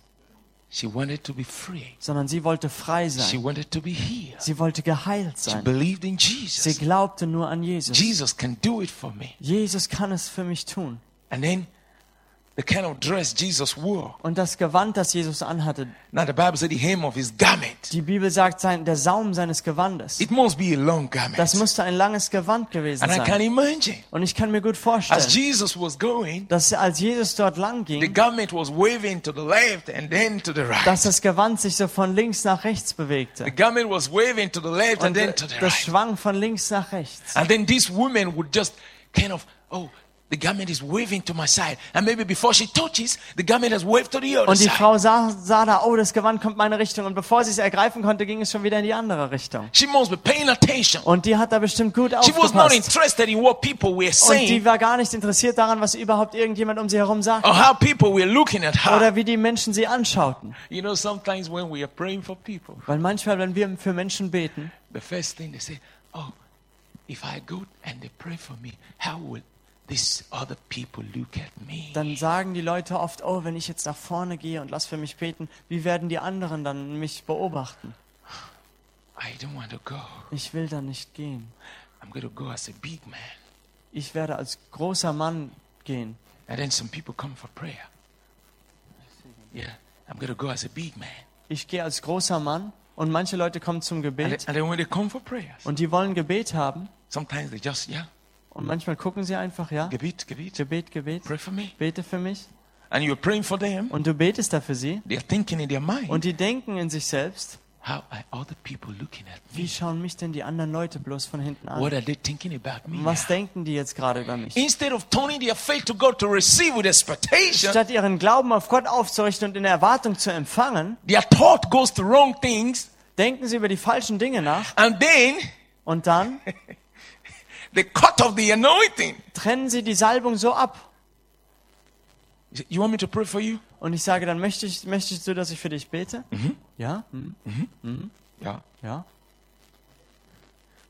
She wanted to be free. sondern sie wollte frei She sein. wanted to be healed. Sie wollte geheilt She sein. believed in Sie Jesus. glaubte nur an Jesus. Jesus can do it for me. Jesus kann es für mich tun. And then the kind of dress Jesus wore. Und das Gewand, das Jesus anhatte, Now the Bible said the hem of his garment. die Bibel sagt, sein, der Saum seines Gewandes, It must be a long garment. das musste ein langes Gewand gewesen And I can sein. imagine Und ich kann mir gut as vorstellen, Jesus was going, dass als Jesus dort lang the ging, garment was waving to the left and then to the dass right. das Gewand sich so von links nach rechts bewegte. The garment was waving to the left and Und then to the das right. schwang von links nach rechts. And then this woman would just kind of, oh, the garment is waving to my side. And maybe before she touches, the garment has waved to the other Und die. Frau sah, sah da, oh, das Gewand kommt meine Richtung. Und bevor sie es ergreifen konnte, ging es schon wieder in die andere Richtung. She must be paying attention. Und die hat da bestimmt gut She was not aufgepasst. interested in what people were Und die war gar nicht interessiert daran, was überhaupt irgendjemand um sie herum sagt. or how people were looking at her. Oder wie die Menschen sie anschauten. You know, sometimes when we are praying for people, Weil manchmal, wenn wir für Menschen beten, the first thing they say, oh, if I go and they pray for me, how will dann sagen die Leute oft, oh, wenn ich jetzt nach vorne gehe und lass für mich beten, wie werden die anderen dann mich beobachten? I don't want to go. Ich will da nicht gehen. I'm going to go as a big man. Ich werde als großer Mann gehen. And then some people come for prayer. Yeah, I'm to go as a big man. Ich gehe als großer Mann und manche Leute kommen zum And Gebet and then when they come for prayers, und die wollen Gebet haben sometimes they just, yeah, und manchmal gucken sie einfach, ja, gebit, gebit, Gebet, Gebet, pray for me. bete für mich And you're praying for them. und du betest da für sie They're thinking in their mind, und die denken in sich selbst, how are other people looking at me? wie schauen mich denn die anderen Leute bloß von hinten What an? are they thinking about me? Was denken die jetzt gerade über mich? Instead of turning their faith to God to receive with expectation, Statt ihren Glauben auf Gott aufzurichten und in Erwartung zu empfangen, their thought goes to wrong things, denken sie über die falschen Dinge nach and then und dann they cut off the anointing. trennen sie die Salbung so ab. You want me to pray for you? Und ich sage, dann möchte ich, möchtest du, dass ich für dich bete? Ja? Hm? Yeah. Ja?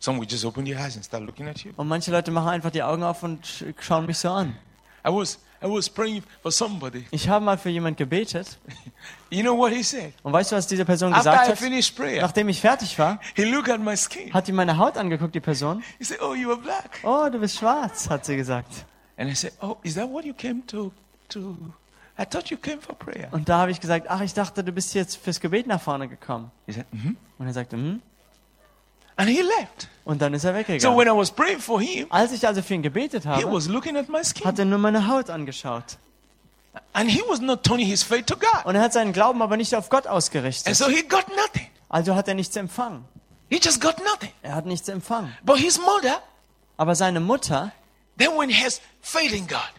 Some will just open their eyes and start looking at you. Und manche Leute machen einfach die Augen auf und sch- schauen mich so an. I was I was praying for somebody. Ich habe mal für jemand gebetet You know what he said? und weißt du, was diese Person After gesagt I hat? finished prayer, Nachdem ich fertig war, he looked at my skin. hat die meine Haut angeguckt, die Person. He said, "Oh, you are black." Oh, du bist schwarz, hat sie gesagt. And I said, "Oh, is that what you came to to I thought you came for prayer." Und da habe ich gesagt, ach, ich dachte, du bist jetzt fürs Gebet nach vorne gekommen. He said, "Mhm." Und er sagte, hm? And he left. Und dann ist er So weggegangen. when I was praying for him, Als ich also für ihn gebetet he habe, was looking at my skin. hat er nur meine Haut angeschaut. And he was not turning his faith to God. Und er hat seinen Glauben aber nicht auf Gott And ausgerichtet. so he got nothing. Also hat er nichts empfangen. He just got nothing. Er hat nichts empfangen. But his mother, Aber seine Mutter, then when God,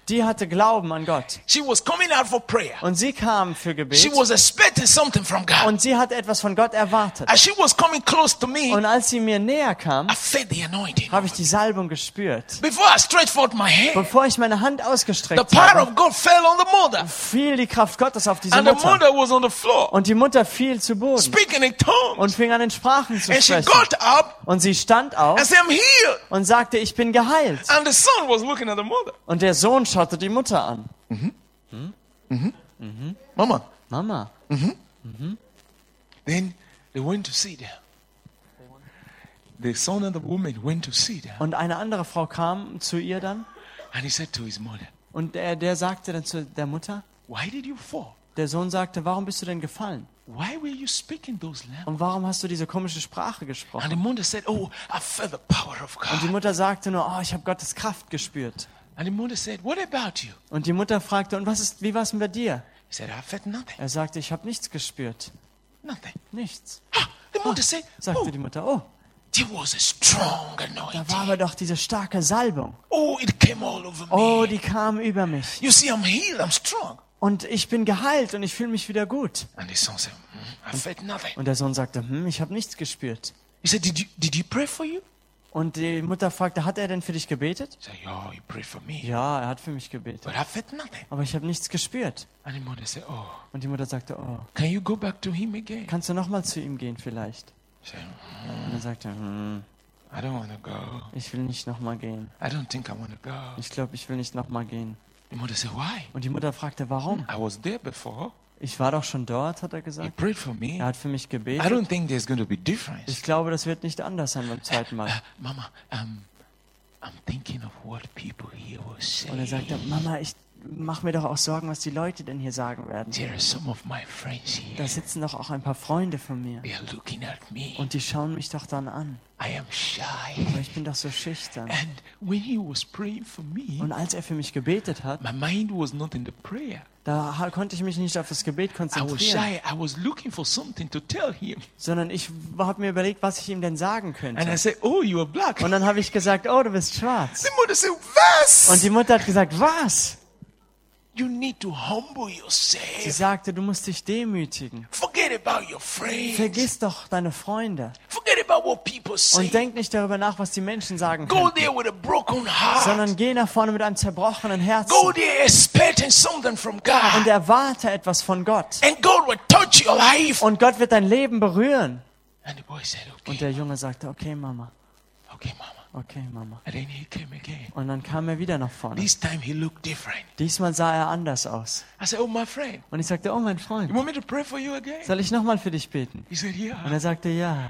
die hatte Glauben an Gott. she was coming out for prayer. Und sie kam für She Gebet. was expecting something from God. Und sie hat etwas von Gott erwartet. As she was coming close to me, Und als sie mir näher kam, I felt the anointing. habe ich die Salbung gespürt. Before I stretched forth my hand, Bevor ich meine Hand the ausgestreckt power habe, of God fell on the mother. fiel die Kraft Gottes auf diese And the Mutter. mother was on the floor, Und die Mutter fiel zu Boden speaking in tongues. und fing an in Sprachen zu And she sprechen. got up Und sie stand auf said, und sagte, ich bin geheilt. And the son was looking at the mother. Und der Sohn schaute die Mutter an. Mama. Mama. Then they went to sit down. The son of the woman went to sit down. Und eine andere Frau kam zu ihr dann And he said to his mother, und der, der sagte dann zu der Mutter, Why did you fall? der Sohn sagte, warum bist du denn gefallen? Why were you speaking those languages? Und warum hast du diese komische Sprache And gesprochen? the mother said, Oh, I felt the power of Und die God. Mutter sagte nur, oh, ich habe Gottes Kraft gespürt. And the mother said, What about you? Und die Mutter fragte, und was ist, wie war es bei dir? Er sagte, ich habe nichts gespürt. Nichts. Ah, mother said, Sagte Oh, die Mutter, oh, there was a strong da war aber doch diese starke Salbung. Oh, it came all over Oh, die kam über mich. You see, I'm healed, I'm strong. Und ich bin geheilt und ich fühle mich wieder gut. And the son said, "Hmm, I felt nothing. Und der Sohn sagte, hm, ich habe nichts gespürt. He said, Did you did you pray for you? Und die Mutter fragte, hat er denn für dich gebetet? Said, Oh, he prayed for me. Ja, er hat für mich gebetet. But I felt nothing. Aber ich habe nichts gespürt. And the mother said, Oh, Und die Mutter sagte, oh, can you go back to him again? kannst du nochmal zu ihm gehen vielleicht? Said, Und er sagte, hm, I don't want to go. ich will nicht nochmal gehen. I don't think I want to go. Ich glaube, ich will nicht nochmal gehen. The mother said, Why? Und die Mutter fragte, warum? I was there before. Ich war doch schon dort, hat er He gesagt. prayed for me. Er hat für mich I gebetet. don't think there's going to be difference. Ich glaube, das wird nicht anders sein beim zweiten Mal. Mama, um, I'm thinking of what people here will say. Und er sagte, Mama, ich mache mir doch auch Sorgen, was die Leute denn hier sagen werden. There are some of my friends here. Da sitzen doch auch ein paar Freunde von mir. They are looking at me. Und die schauen mich doch dann an. I am shy. Aber ich bin doch so schüchtern. And when he was praying for me, Und als er für mich gebetet hat, my mind was not in the prayer. da konnte ich mich nicht auf das Gebet I was konzentrieren, shy. I was looking for something to tell him. sondern ich habe mir überlegt, was ich ihm denn sagen And I könnte. said, Oh, you are black. Und dann habe ich gesagt, oh, du bist schwarz. The mother said, Und die Mutter hat gesagt, was? You need to humble Sie yourself. sagte, du musst dich demütigen. Forget about your friends. Vergiss doch deine Freunde. Forget about what people say. Und denk nicht darüber nach, was die Menschen sagen Go there with a broken heart. sondern geh nach vorne mit einem zerbrochenen Herzen Go there expecting something from und God. erwarte etwas von Gott. And God will touch your life. Und Gott wird dein Leben berühren. And the boy said, Und Okay, der Junge sagte, okay, Mama, okay, Mama. Okay, Mama. And then he came again. Und dann kam er wieder nach vorne. This time he looked different. Diesmal sah er anders aus. Said, Oh, my friend, Und ich sagte, oh mein you Freund, want me to pray for you again? soll ich nochmal für dich beten? He said, Und Yeah. er sagte, ja.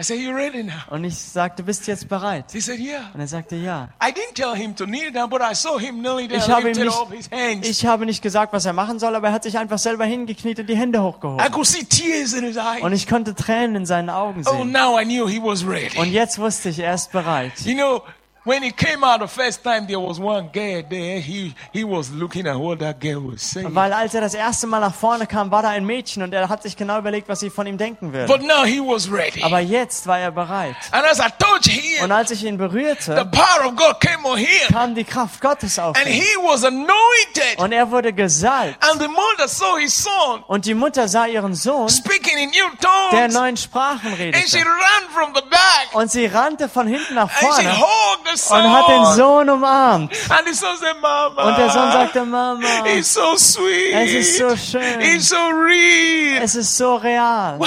I said, You ready now? Und ich sagte, bist du jetzt bereit? He said, Yeah. Und er sagte, ja. I didn't tell him to kneel down, but I saw him kneeling down, Ich habe, ihm nicht, hands. ich habe nicht gesagt, was er machen soll, aber er hat sich einfach selber hingekniet und die Hände I hochgehoben. could see tears in his eyes. Und ich konnte Tränen in seinen Augen Oh, sehen. now I knew he was Und ready. jetzt wusste ich, er ist bereit. You know, when he came out the first time, there was one girl there. He he was looking at what that girl was saying. Weil als er das erste Mal nach vorne kam, war da ein Mädchen und er hat sich genau überlegt, was sie von ihm denken But würde. now he was ready. Aber jetzt war er bereit. And as I touched him, Und als ich ihn the berührte, power of God came on him. kam die Kraft Gottes auf And ihn. he was anointed. Und er wurde gesalbt. And the mother saw his son Und die Mutter sah ihren Sohn, speaking in new der tongues. neun Sprachen And she redete. ran from the back. Und sie rannte von hinten nach And she vorne hugged the son. Und hat den Sohn umarmt. And the son said, Mama. Und der Sohn sagte, Mama, He's so sweet. Es ist so schön. He's so real. es ist so real. Wow.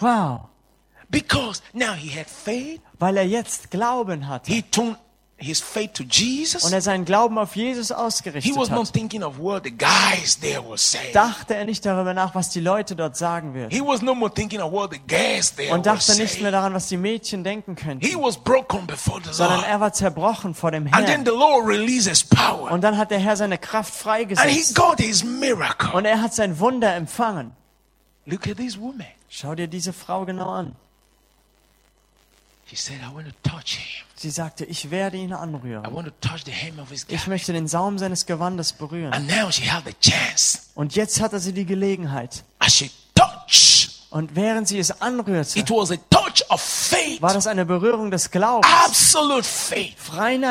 Wow. Because now he had faith. Weil er jetzt Glauben hatte. He turned his faith to Jesus. Und er seinen Glauben auf Jesus He ausgerichtet was not thinking of what the guys there were saying. Dachte er nicht darüber nach, was die Leute dort sagen würden. He was no more thinking of what the guys there Und were dachte nicht mehr daran, was die Mädchen denken könnten. He was broken before the Sondern Lord. er war zerbrochen vor dem And then Herrn. the Lord releases power. Und dann hat der Herr seine Kraft And he freigesetzt. got his miracle. Und er hat sein Wunder empfangen. Look at this woman. Schau dir diese Frau genau an. Said. Sie sagte, ich werde ihn anrühren. Ich möchte den Saum seines Gewandes berühren. And now she had the chance. Und jetzt hatte sie die Gelegenheit. Und während sie es anrührte, it was a touch of faith. war das eine Berührung des Glaubens. Absolute faith.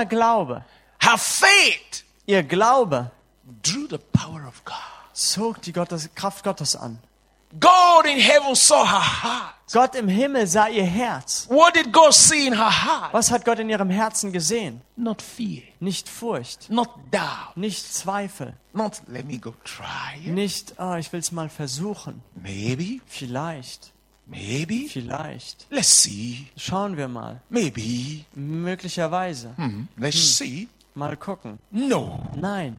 Glaube. Her faith Ihr Glaube drew the power of God. zog die Gottes, Kraft Gottes an. God in heaven saw her heart. Gott im Himmel sah ihr Herz. What did God see in her heart? Was hat Gott in ihrem Herzen gesehen? Not fear, Nicht Furcht, not doubt, nicht Zweifel, not let me go try it. nicht, oh, ich will es mal versuchen. Maybe, Vielleicht, maybe. vielleicht. Let's see. Schauen wir mal. Maybe. Möglicherweise. Hmm, Let's see. Mal gucken. No. Nein,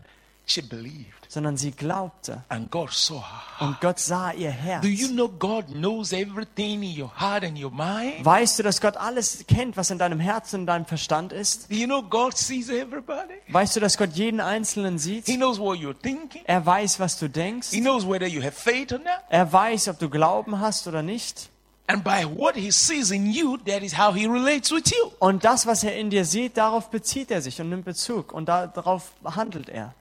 She believed. sondern sie glaubte. And God saw her. Und Gott sah ihr Herz. Do you know God knows everything in your heart and your mind? Weißt du, dass Gott alles kennt, was in deinem Herzen und deinem Verstand ist? Do you know God sees everybody? Weißt du, dass Gott jeden Einzelnen sieht? He knows what you're thinking. Er weiß, was du denkst. He knows whether you have faith or not. Er weiß, ob du Glauben hast oder nicht. And by what he sees in you, that is how he relates with you. Und das, was er in dir sieht, darauf bezieht er sich und nimmt Bezug. Und da- darauf handelt er.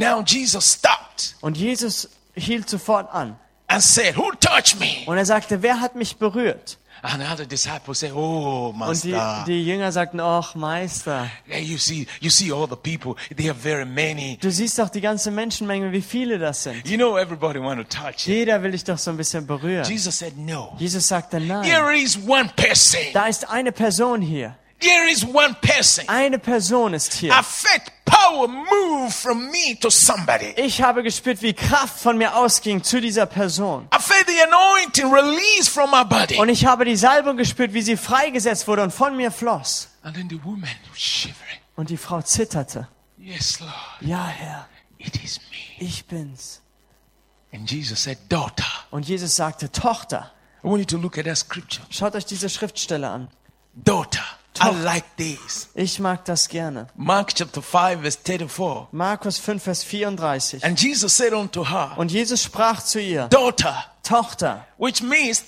Now Jesus stopped Und Jesus hielt sofort an. and said, Who touched me? Und er sagte, wer hat mich berührt? And the other disciples said, Oh, Und die, Master. die Jünger sagten, ach Meister, Hey, you see, you see all the people. They are very many. du siehst doch die ganze Menschenmenge, wie viele das sind. You know, everybody want to touch. Jeder will dich doch so ein bisschen berühren. Jesus said, No. Jesus sagte, nein, There is one person. da ist eine Person hier. There is one person. Eine Person ist hier. I felt power move from me to somebody. Ich habe gespürt, wie Kraft von mir ausging zu dieser Person. I felt the anointing release from my body. Und ich habe die Salbung gespürt, wie sie freigesetzt wurde und von mir floss. And then the woman was shivering. Und die Frau zitterte. Yes, Lord, Ja, Herr, it is me. ich bin's. And Jesus said, Daughter. Und Jesus sagte, Tochter, I want you to look at that scripture. schaut euch diese Schriftstelle an. Daughter. I Tochter. like this. Ich mag das gerne. Mark chapter 5, verse 34. Markus 5, Vers 34. And Jesus said unto her, Und Jesus sprach zu ihr, Daughter, Tochter. which means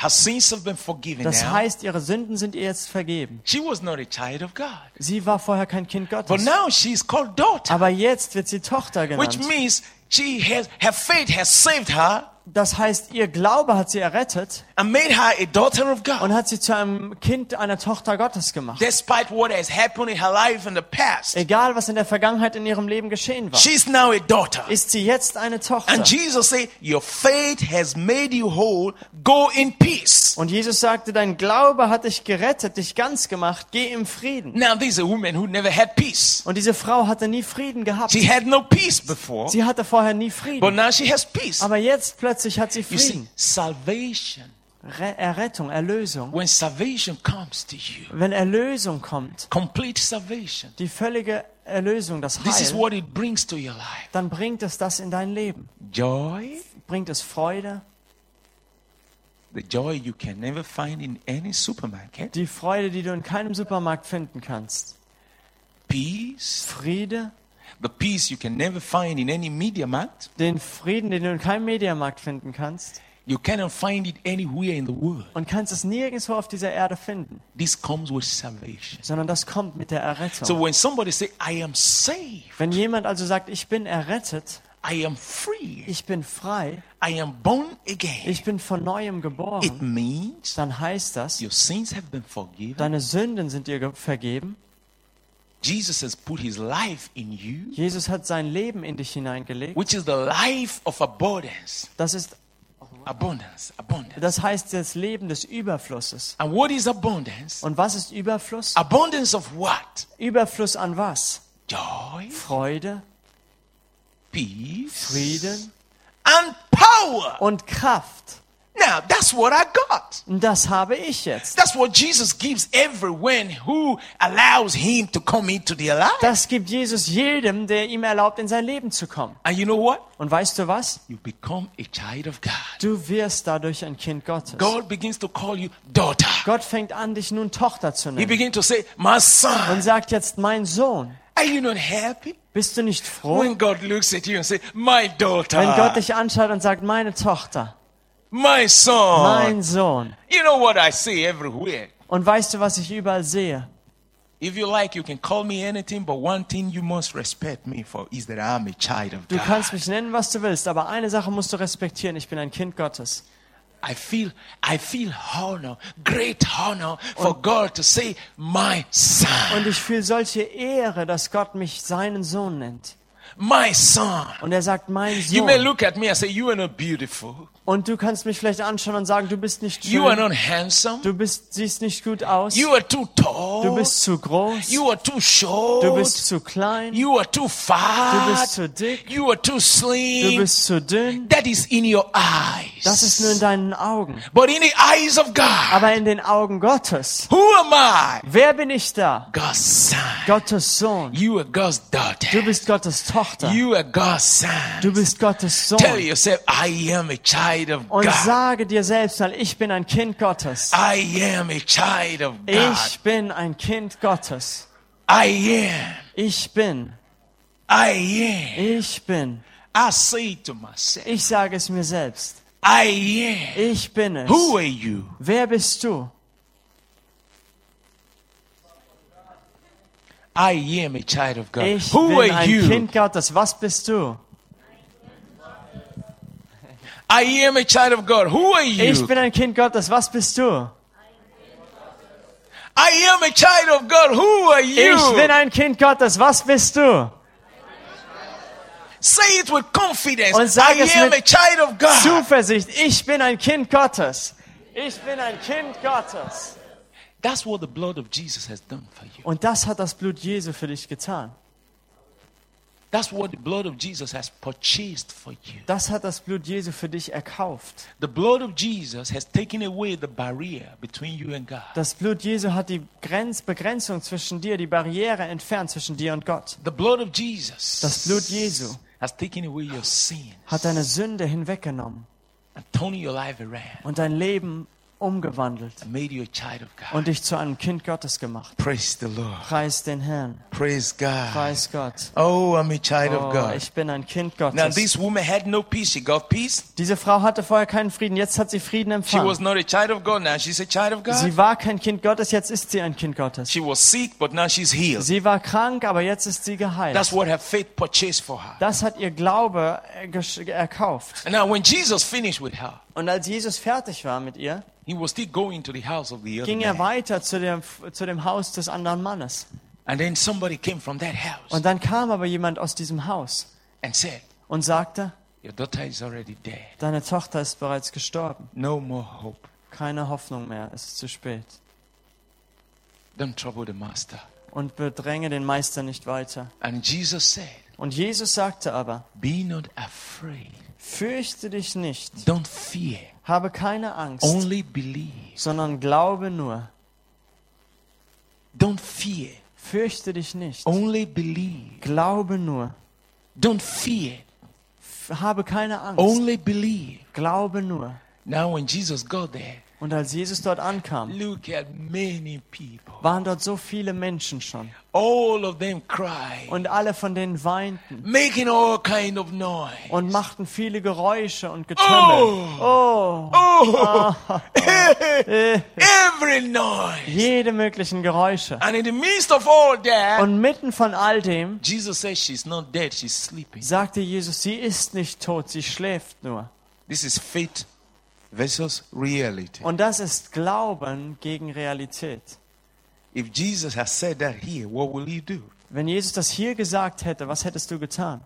her sins have been forgiven Das heißt, ihre Sünden sind ihr jetzt vergeben. She was not a child of God. Sie war vorher kein Kind But Gottes. now she's called daughter, Aber jetzt wird sie Tochter which genannt. means she has, her faith has saved her Das heißt, ihr Glaube hat sie errettet and made her a daughter of und God. hat sie zu einem Kind einer Tochter Gottes gemacht. Despite what has happened in her life in the past, Egal, was in der Vergangenheit in ihrem Leben geschehen war, she's now a daughter. ist sie jetzt eine Tochter. And Jesus said, Your faith has made you whole. Go in peace. Und Jesus sagte, dein Glaube hat dich gerettet, dich ganz gemacht, geh im Frieden. Now, this is a woman who never had peace. Und diese Frau hatte nie Frieden gehabt. She had no peace before, Sie hatte vorher nie but Frieden. now she has peace. Aber jetzt plötzlich hat sie Frieden. salvation, Re Errettung, Erlösung. when salvation comes to you, Wenn Erlösung kommt, complete salvation, die völlige Erlösung, das this is Heil, what it brings to your life. Dann bringt es das in dein Leben. joy, Bringt es Freude, the joy you can never find in any supermarket, die Freude, die du in keinem Supermarkt finden kannst. peace, Friede, the peace you can never find in any media market. den Frieden, den du in keinem Mediamarkt finden kannst. You cannot find it anywhere in the world. Und kannst es nirgendwo auf dieser Erde finden, This comes with salvation. sondern das kommt mit der Errettung. So when somebody say, I am saved, Wenn jemand also sagt, ich bin errettet, I am free, ich bin frei, I am born again, ich bin von neuem it geboren, means dann heißt das, your sins have been forgiven. deine Sünden sind dir ge- vergeben. Jesus has put his life in you, Jesus hat sein Leben in dich hineingelegt. which is the life of abundance. Das ist, Abundance, abundance. das heißt das Leben des Überflusses. And what is abundance? Und was ist Überfluss? Abundance of what? Überfluss an was? Joy, Freude, peace, Frieden and power. und Kraft. Now, that's what I got. Und das habe ich jetzt. That's what Jesus gives everyone who allows him to come into their life. Das gibt Jesus jedem, der ihm erlaubt, in sein Leben zu kommen. And you know what? Und weißt du was? You become a child of God. Du wirst dadurch ein Kind Gottes. God begins to call you daughter. Gott fängt an, dich nun Tochter zu He nennen begins to say, My und son. sagt jetzt, mein Sohn, Are you not happy? bist du nicht froh, When God looks at you and say, My daughter, wenn Gott dich anschaut und sagt, meine Tochter, my son. mein Sohn. You know what I say everywhere? Und weißt du, was ich überall sehe? Du kannst mich nennen, was du willst, aber eine Sache musst du respektieren. Ich bin ein Kind Gottes. I feel, I feel honor, great honor for God to say, my son, Und ich fühle solche Ehre, dass Gott mich seinen Sohn nennt. my son. Und er sagt, mein You may Sohn. look at me and say, you are not beautiful. Und du kannst mich vielleicht anschauen und sagen, du bist nicht You are schön. not handsome. Du bist, siehst nicht gut aus. You are too tall. Du bist zu groß. You are too short. Du bist zu klein. You are too Du fat. bist zu dick. You are too Du slim. bist zu dünn. That is in your eyes. Das ist nur in deinen Augen. But in the eyes of God, Aber in den Augen Gottes. who am I? Wer bin ich da? God's son. Gottes Sohn. You are God's daughter. Du bist Gottes Tochter. You are God's son. Du bist Gottes Sohn. Tell yourself, I am a child Und sage dir selbst mal, ich bin ein Kind Gottes. I am a child of God. Ich bin ein Kind Gottes. I am. Ich bin. I am. Ich bin. I say to myself, Ich sage es mir selbst. I am. Ich bin es. Who are you? Wer bist du? I am a child of God. Ich Who bin are ein you? Kind Gottes. Was bist du? I am a child of God. Who are Ich you? bin ein Kind Gottes. Was bist du? I am a child of God. Who are Ich bin you? ein Kind Gottes. Was bist du? Say it with confidence. Und sag I es am mit a child of God. Zuversicht. Ich bin ein Kind Gottes. Ich bin ein Kind Gottes. That's what the blood of Jesus has done for you. Und das hat das Blut Jesu für dich getan. That's what the blood of Jesus has purchased for you. Das hat das Blut Jesu für dich erkauft. The blood of Jesus has taken away the barrier between you and God. Das Blut Jesu hat die Grenz Begrenzung zwischen dir, die Barriere entfernt zwischen dir und Gott. The blood of Jesus Das Blut Jesu has taken away your sin hat deine Sünde hinweggenommen and turned your life around und dein Leben umgewandelt of und dich zu einem Kind Gottes gemacht. Praise the Lord. Preis den Herrn. Praise God. Preis Gott. Oh, I'm a child of Oh, God. ich bin ein Kind Now, Gottes. this woman had no peace. She got peace. Diese Frau hatte vorher keinen Frieden, jetzt hat sie Frieden She was empfangen. not a child of God. Now she's a child of God. Sie war kein Kind Gottes, jetzt ist sie ein Kind Gottes. She was sick, but now she's healed. Sie war krank, aber jetzt ist sie geheilt. That's what her faith purchased for her. Das hat ihr Glaube äh, erkauft. And now, when Jesus finished with her, Und als Jesus fertig war mit ihr, he was still going to the house of the other ging er man. weiter zu dem, zu dem Haus des anderen Mannes. And then somebody came from that house Und dann kam aber jemand aus diesem Haus and said, und sagte, Your daughter is already dead. deine Tochter ist bereits gestorben. No more hope. Keine Hoffnung mehr, es ist zu spät. Don't trouble the master. Und bedränge den Meister nicht weiter. And Jesus said, Und Jesus sagte aber, Be not afraid. Fürchte dich nicht, Don't fear. habe keine Angst, Only believe. sondern glaube nur. Don't fear. Fürchte dich nicht, Only believe. glaube nur. Don't fear. F- Habe keine Angst, Only believe. glaube nur. Now, when Jesus got there, Und als Jesus dort ankam, look at many people. waren dort so viele Menschen schon. All of them crying, Und alle von denen weinten making all kind of noise. und machten viele Geräusche und Getümmel. Oh, Oh, every noise. jede möglichen Geräusche. And in the midst of all that, Und mitten von all dem Jesus says she's not dead, she's sleeping. sagte Jesus, sie ist nicht tot, sie schläft nur. This is faith versus reality. Und das ist Glauben gegen Realität. If Jesus has said that here, what will he do? Wenn Jesus das hier gesagt hätte, was hättest du getan?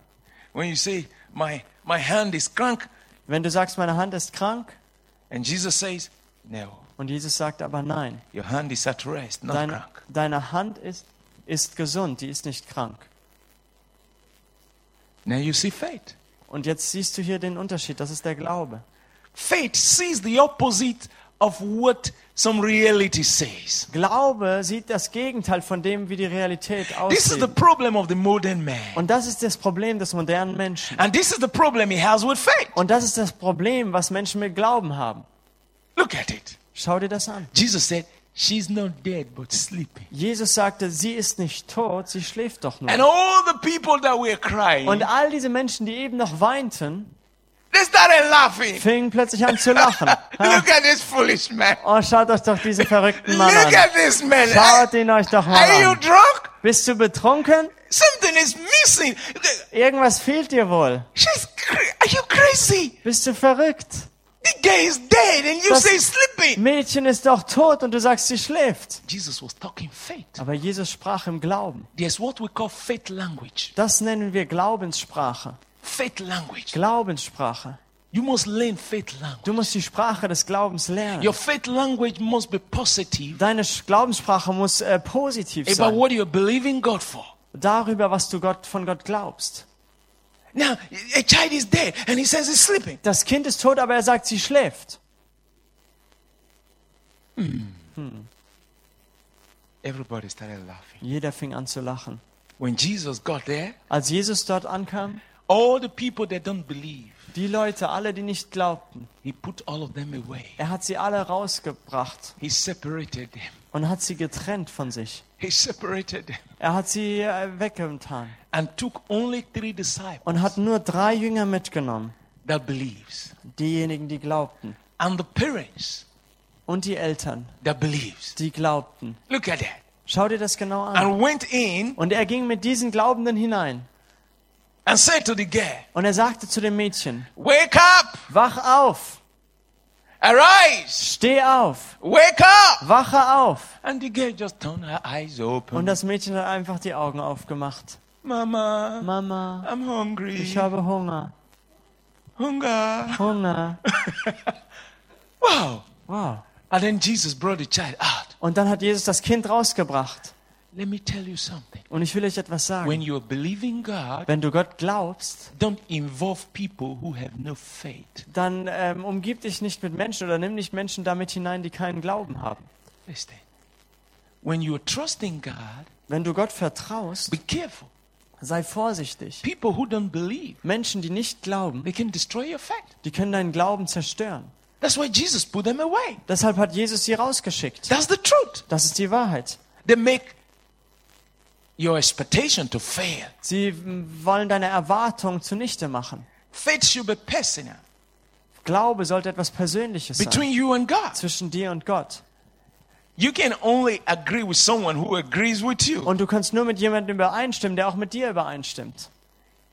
When you say, My my hand is crank, Wenn du sagst, meine Hand ist krank and Jesus says, No, und Jesus sagt aber nein, your hand is at rest, not deine, crank. deine Hand ist, ist gesund, die ist nicht krank. Now you see faith. Und jetzt siehst du hier den Unterschied, das ist der Glaube. Faith sees the opposite of what some reality says. Glaube sieht das Gegenteil von dem, wie die Realität This is the aussieht. problem of the modern man. Und das ist das Problem des modernen Menschen. And this is the problem he has with faith. Und das ist das Problem, was Menschen mit Glauben haben. Look at it. Schau dir das an. Jesus said, She's not dead, but sleeping. Jesus sagte, sie ist nicht tot, sie schläft doch And nur. all the people that were crying, Und all diese Menschen, die eben noch weinten, They started laughing. fingen plötzlich an zu lachen. Look at this foolish man. Oh, schaut euch doch diesen verrückten Mann Look an. at this man. Schaut ihn euch doch mal Are you an. drunk? Bist du betrunken? Something is missing. Irgendwas fehlt dir wohl. She's Are you crazy? Bist du verrückt? The guy is dead and you Das- say sleeping. Mädchen ist doch tot und du sagst, sie schläft. Jesus was talking faith. Aber Jesus sprach im Glauben. There's what we call faith language. Das nennen wir Glaubenssprache. Faith language. Glaubenssprache. You must learn faith language. Du musst die Sprache des Glaubens lernen. Your faith language must be positive Deine Glaubenssprache muss äh, positiv about sein. what you're believing God for. Darüber, was du Gott, von Gott glaubst. Now, a child is dead and he says he's sleeping. Das Kind ist tot, aber er sagt, sie schläft. Everybody started laughing. Jeder fing an zu lachen. When Jesus got there, Als Jesus dort ankam, all the people that don't believe, die Leute, alle, die nicht glaubten, he put all of them away. er hat sie alle rausgebracht He separated them. und hat sie getrennt von sich. He separated them Er hat sie äh, weggetan and took only three disciples und hat nur drei Jünger mitgenommen. that believes Diejenigen, die glaubten. and the parents Und die Eltern, that believes. die glaubten. Look at that. Schau dir das genau an. And went in Und er ging mit diesen Glaubenden hinein. And said to the girl, Und er sagte zu dem Mädchen, Wake up, wach auf, arise, steh auf, wake up. wache auf. And the girl just turned her eyes open. Und das Mädchen hat einfach die Augen aufgemacht. Mama, Mama, I'm hungry. ich habe Hunger. Hunger. Hunger. Wow. Wow. And then Jesus brought the child out. Und dann hat Jesus das Kind rausgebracht. Let me tell you something. Und ich will euch etwas When sagen. you're believing God, Wenn du Gott glaubst, don't involve people who have no faith. dann ähm, umgib dich nicht mit Menschen oder nimm nicht Menschen damit hinein, die keinen Glauben haben. Listen. When you're trusting God, Wenn du Gott vertraust, be careful. sei vorsichtig. People who don't believe, Menschen, die nicht glauben, they can destroy your faith. die können deinen Glauben zerstören. That's why Jesus put them away. Deshalb hat Jesus sie rausgeschickt. That's the truth. Das ist die Wahrheit. They make your expectation to fail. Sie wollen deine Erwartung zunichte machen. Faith should be personal Glaube sollte etwas Persönliches sein. between you and God. Zwischen dir und Gott. You can only agree with someone who agrees with you. Und du kannst nur mit jemandem übereinstimmen, der auch mit dir übereinstimmt.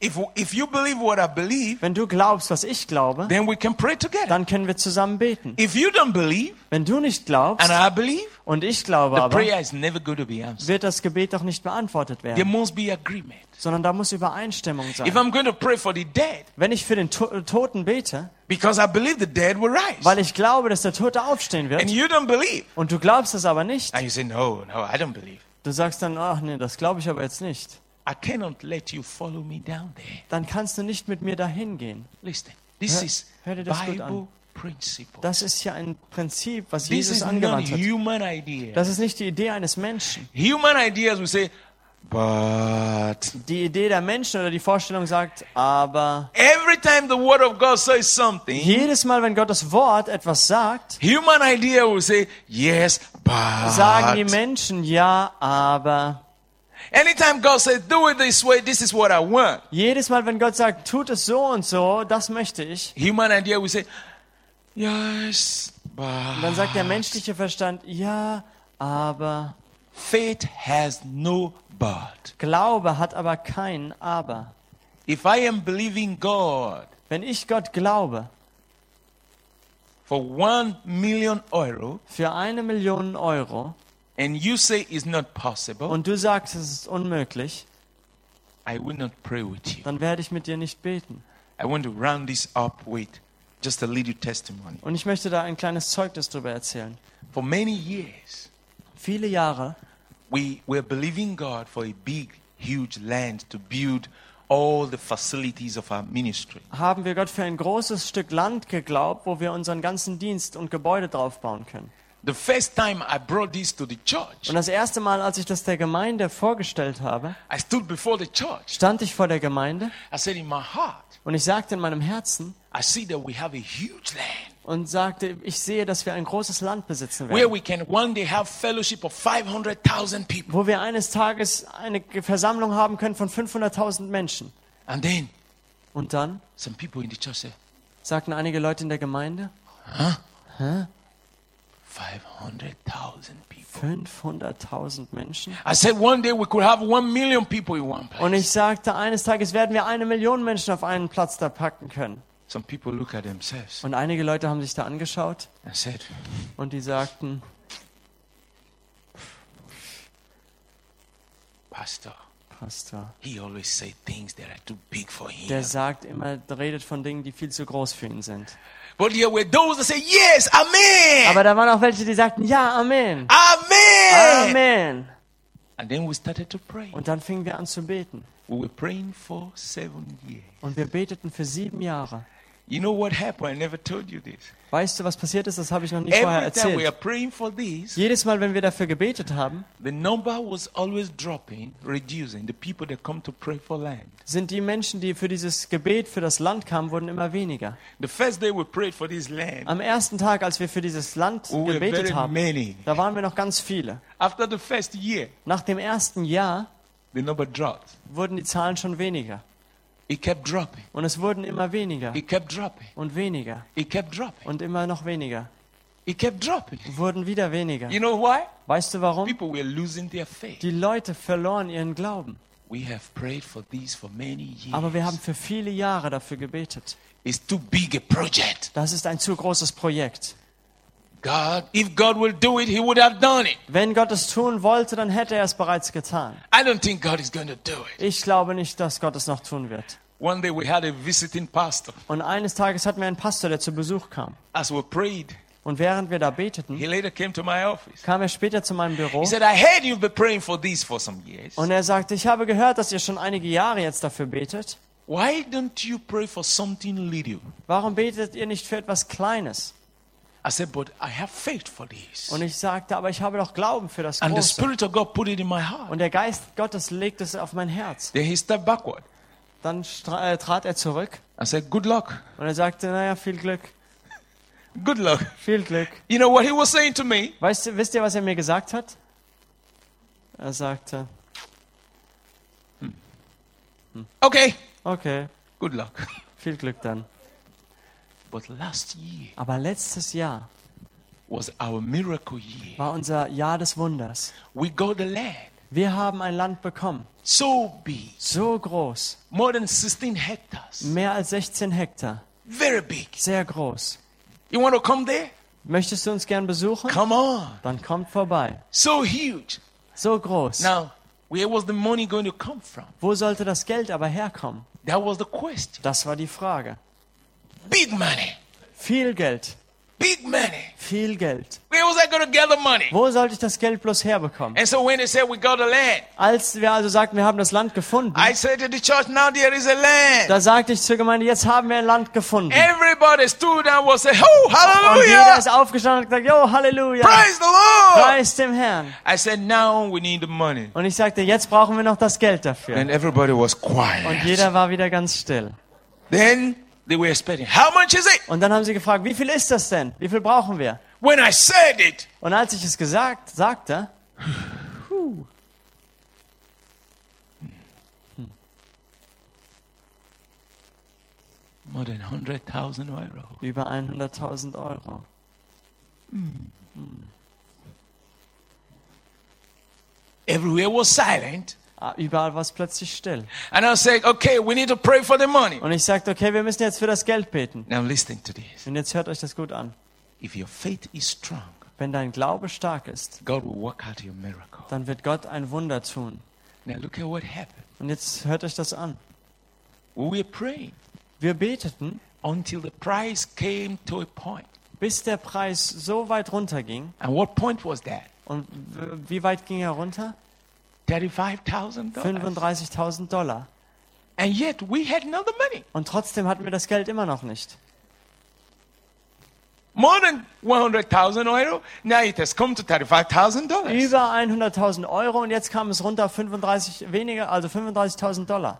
If, if you believe what I believe, Wenn du glaubst, was ich glaube, then we can pray together. dann können wir zusammen beten. If you don't believe Wenn du nicht glaubst and I believe, und ich glaube the aber, prayer is never going to be answered. wird das Gebet doch nicht beantwortet There werden, must be agreement. sondern da muss Übereinstimmung If sein. I'm going to pray for the dead, Wenn ich für den to Toten bete, because I believe the dead will rise, weil ich glaube, dass der Tote aufstehen and wird, you don't believe, und du glaubst es aber nicht, and you say, No, no, I don't believe, du sagst dann, ach nee, das glaube ich aber jetzt nicht, I cannot let you follow me down there. dann kannst du nicht mit mir dahin gehen. Listen, this Hör- is hör dir das gut an. Bible principle. Das ist hier ein Prinzip, was This Jesus is not angewandt hat. human idea. Das ist nicht die Idee eines Menschen. Human ideas will say, but Die Idee der Menschen oder die Vorstellung sagt, aber every time the word of God says something, jedes Mal, wenn Gottes Wort etwas sagt, human idea will say, yes, sagen die but. Menschen ja, aber. Anytime God says, do it this way, this is what I want. Jedes Mal, wenn Gott sagt, tut es so und so, das möchte ich, Human idea will say, yes, but. dann sagt der menschliche Verstand, ja, aber. Faith has no but. Glaube hat aber kein Aber. If I am believing God Wenn ich Gott glaube, for one million euro für eine Million Euro and you say it's not possible, und du sagst, es ist unmöglich, I will not pray with you. dann werde ich mit dir nicht beten. I want to round this up with just a little testimony. Und ich möchte da ein kleines Zeugnis darüber erzählen. For many years, Viele Jahre we were believing God for a big, huge land to build all the facilities of our ministry. haben wir Gott für ein großes Stück Land geglaubt, wo wir unseren ganzen Dienst und Gebäude draufbauen können. The first time I brought this to the church, Und das erste Mal, als ich das der Gemeinde vorgestellt habe, I stood before the church. stand ich vor der Gemeinde I said, In my heart, und ich sagte in meinem Herzen I see that we have a huge land und sagte, ich sehe, dass wir ein großes Land besitzen where werden, we can one day have fellowship of 500,000 people. wo wir eines Tages eine Versammlung haben können von 500.000 Menschen. And then Und dann some people in the church said, sagten einige Leute in der Gemeinde. 500,000 people. 500.000 Menschen. I said one day we could have one million people in one place. Und ich sagte, eines Tages werden wir eine Million Menschen auf einen Platz da packen können. Some people look at themselves Und einige Leute haben sich da angeschaut said, und die sagten, Pastor, Pastor, he always say things that are too big for him. der sagt immer, redet von Dingen, die viel zu groß für ihn sind. But there were those that say, Yes, Amen. Aber da waren auch welche, die sagten, ja, Amen. Amen. Amen. And then we started to pray. Und dann fingen wir an zu beten. We were praying for seven years. Und wir beteten für sieben Jahre. You know what happened? I never told you this. Weißt du, was passiert ist? Das habe ich noch nie vorher we are erzählt. praying for this, Jedes Mal, wenn wir dafür gebetet haben, the number was always dropping, reducing. The people that come to pray for land. sind die Menschen, die für dieses Gebet für das Land kamen, wurden immer weniger. The first day we prayed for this land, Am ersten Tag, als wir für dieses Land we gebetet haben, many. da waren wir noch ganz viele. After the first year, Nach dem ersten Jahr the number dropped. wurden die Zahlen schon weniger. It kept dropping. Und es wurden immer weniger It kept dropping. und weniger It kept dropping. und immer noch weniger. It kept dropping. Wurden wieder weniger. You know why? Weißt du warum? People were losing their faith. Die Leute verloren ihren Glauben. We have prayed for this for many years. Aber wir haben für viele Jahre dafür gebetet. It's too big a project. Das ist ein zu großes Projekt. God, if God will do it, He would have done it. Wenn Gott es tun wollte, dann hätte er es bereits getan. I don't think God is going to do it. Ich glaube nicht, dass Gott es noch tun wird. One day we had a visiting pastor. Und eines Tages hatten wir einen Pastor, der zu Besuch kam. As we prayed, Und während wir da beteten, he later came to my office. kam er später zu meinem Büro He said, I heard you've been praying for this for some years. und er sagte, ich habe gehört, dass ihr schon einige Jahre jetzt dafür betet. Why don't you pray for something little? Warum betet ihr nicht für etwas Kleines? I said, but I have faith for this. Und ich sagte, aber ich habe doch Glauben für das And the Große. Spirit of God put it in my heart. Und der Geist Gottes legt es auf mein Herz. Then he stepped backward. Dann äh, trat er zurück I said, good luck. und er sagte, naja, viel Glück, Good luck. viel Glück. You know what he was saying to me? Weißt du, wisst ihr, was er mir gesagt hat? Er sagte, Okay, okay, good luck. viel Glück dann. But last year Aber letztes Jahr was our miracle year. war unser Jahr des Wunders. We got the land Wir haben ein Land bekommen, so big, so groß, more than 16 hectares. mehr als 16 Hektar, Very big. sehr groß. You want to come there? Möchtest du uns gern besuchen? Come on. Dann kommt vorbei. So huge. So groß. Now, where was the money going to come from? Wo sollte das Geld aber herkommen? That was the question. Das war die Frage. Big money. Viel Geld, Big money. viel Geld. Where was I going to gather money? Wo sollte ich das Geld bloß herbekommen? And so when they said we got the land, Als wir also sagten, wir haben das Land gefunden, I said to the church, now there is a land. da sagte ich zur Gemeinde, jetzt haben wir ein Land gefunden. Everybody stood and was saying, oh, Und jeder hallelujah. ist aufgestanden und gesagt, jo, Halleluja, Praise the Lord. preis dem Herrn. I said, now we need the money. Und ich sagte, jetzt brauchen wir noch das Geld dafür. And everybody was Und quiet. jeder war wieder ganz still. Then they were expecting, how much is it? Und dann haben sie gefragt, wie viel ist das denn? Wie viel brauchen wir? When I said it, Und als ich es gesagt, sagte, more than 100,000 euro. über 100.000 Euro. Everywhere was silent. Ah, Überall war es plötzlich still. And I said, okay, we need to pray for the money. Und ich sagte, okay, wir müssen jetzt für das Geld beten. Now listen to this. Und jetzt hört euch das gut an. If your faith is strong, Wenn dein Glaube stark ist, God will work out your miracle. dann wird Gott ein Wunder tun. Now look at what happened. Und jetzt hört euch das an. We were praying Wir beteten, until the price came to a point. bis der Preis so weit runterging. And what point was that? Und wie weit ging er runter? $35,000. 35.000 Dollar. And yet we had the money. Und trotzdem hatten wir das Geld immer noch nicht. More than 100,000 euro. Now it has come to $35,000. Über 100.000 Euro und jetzt kam es runter auf 35 weniger, also 35.000 Dollar.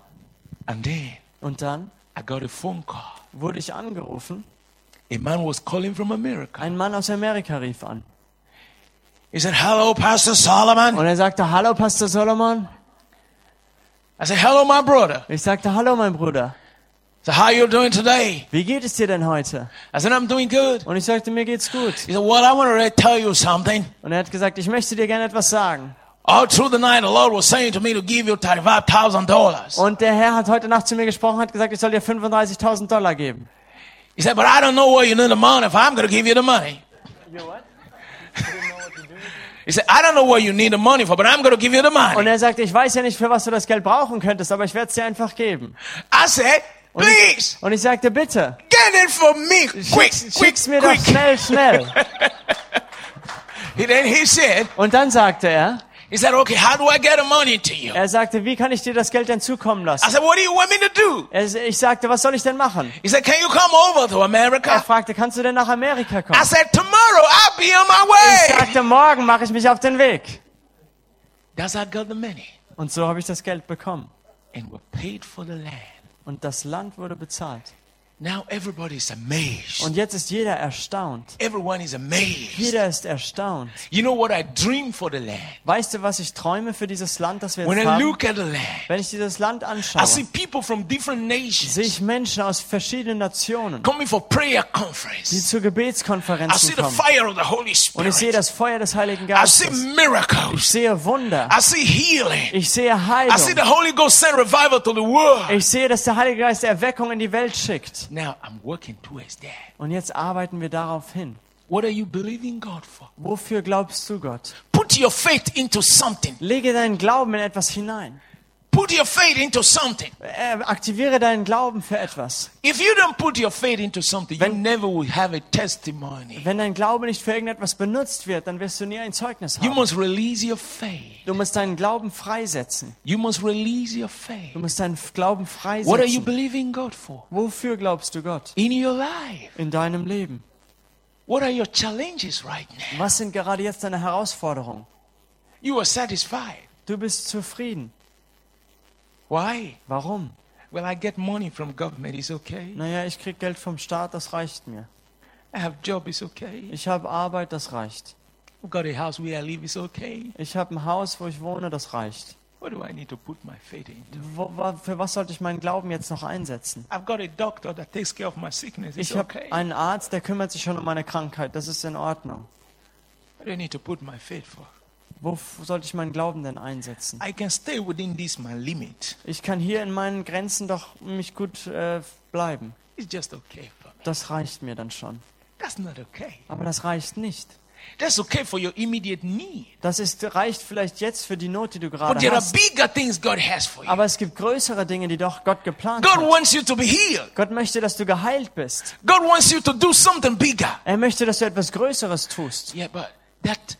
And then Und dann I got a phone call. wurde ich angerufen. A man was calling from America. Ein Mann aus Amerika rief an. He said, Hello, Pastor Solomon. Und er sagte, hallo Pastor Solomon. I said, Hello, my brother. Ich sagte, hallo mein Bruder. So how you doing today? Wie geht es dir denn heute? I said, I'm doing good. Und ich sagte, mir geht's gut. He said, well, I want to tell you something. Und er hat gesagt, ich möchte dir gerne etwas sagen. All through the night, the Lord was saying to me to give you $35,000. Und der Herr hat heute Nacht zu mir gesprochen, hat gesagt, ich soll dir 35.000 Dollar geben. He said, but I don't know where you need the money if I'm going to give you the money. He said, I don't know where you need the money for, but I'm going to give you the Und er sagte, ich weiß ja nicht, für was du das Geld brauchen könntest, aber ich werde es dir einfach geben. I said, Und ich, please, und ich sagte, bitte, get it for me. Quick, schick's, quick, schick's mir doch quick. schnell, schnell. He- Then he said, Und dann sagte er, he said, okay, how do I get the money to you? er sagte, wie kann ich dir das Geld denn zukommen I lassen? said, what do you want me to do? Er, ich sagte, was soll ich denn machen? He said, can you come over to Er America? fragte, kannst du denn nach Amerika kommen? I said, tomorrow I'll be on my Ich way. sagte, morgen mache ich mich auf den Weg. That's how I got the money. Und so habe ich das Geld bekommen. And we paid for the land. Und das Land wurde bezahlt. Now everybody's amazed. Und jetzt ist jeder erstaunt. Everyone is amazed. Jeder ist erstaunt. You know what I dream for the land? Weißt du, was ich träume für dieses Land, das wir When jetzt I haben? look at the land, Wenn ich dieses Land I see anschaue, people from different nations sehe ich Menschen aus verschiedenen Nationen, coming for prayer die conference. zu I see the kommen. fire of the Holy Und ich sehe Spirit. das Feuer des Heiligen I see Geistes. Ich miracles. sehe Wunder. I see healing. Ich sehe I see Heilung. the Holy Ghost send revival to the world. Ich sehe, dass der Heilige Geist Erweckung in die Welt schickt. Now I'm working towards that. Und jetzt arbeiten wir darauf hin. What are you believing God for? Wofür glaubst du Gott? Put your faith into something. Lege deinen Glauben in etwas hinein. Put your faith into something. Äh, aktiviere deinen Glauben für etwas. If you don't put your faith into something, you Wenn- never will have a testimony. Wenn dein Glaube nicht für irgendetwas benutzt wird, dann wirst du nie ein Zeugnis You haben. must release your faith. Du musst deinen Glauben freisetzen. You must release your Du faith. musst deinen Glauben What are you freisetzen. believing God for? Wofür glaubst du Gott? In your life. In deinem Leben. What are your challenges right now? Was sind gerade jetzt deine Herausforderungen? You are satisfied. Du bist zufrieden. Why? Warum? Well, I get money from government. It's okay. Naja, ich krieg Geld vom Staat, das reicht mir. I have job. It's okay. Ich habe Arbeit, das reicht. I've got a house where I live. It's okay. Ich habe ein Haus, wo ich wohne, das reicht. What do I need to put my faith into? Wo, wa- für was sollte ich meinen Glauben jetzt noch einsetzen? I've got a doctor that takes care of my sickness. It's Ich habe okay. einen Arzt, der kümmert sich schon um meine Krankheit. Das ist in Ordnung. What do I need to put my faith for? Wo sollte ich meinen Glauben denn einsetzen? I can stay within this my limit. Ich kann hier in meinen Grenzen doch mich gut äh, bleiben. It's just okay for me. Das reicht mir dann schon. That's not okay. Aber das reicht nicht. That's okay for your immediate need. Das ist, reicht vielleicht jetzt für die Not, die du But gerade there are hast. bigger things God has for you. Aber es gibt größere Dinge, die doch Gott geplant God hat. wants you to be healed. Gott möchte, dass du geheilt bist. God wants you to do something bigger. Er möchte, dass du etwas Größeres tust. Yeah, but that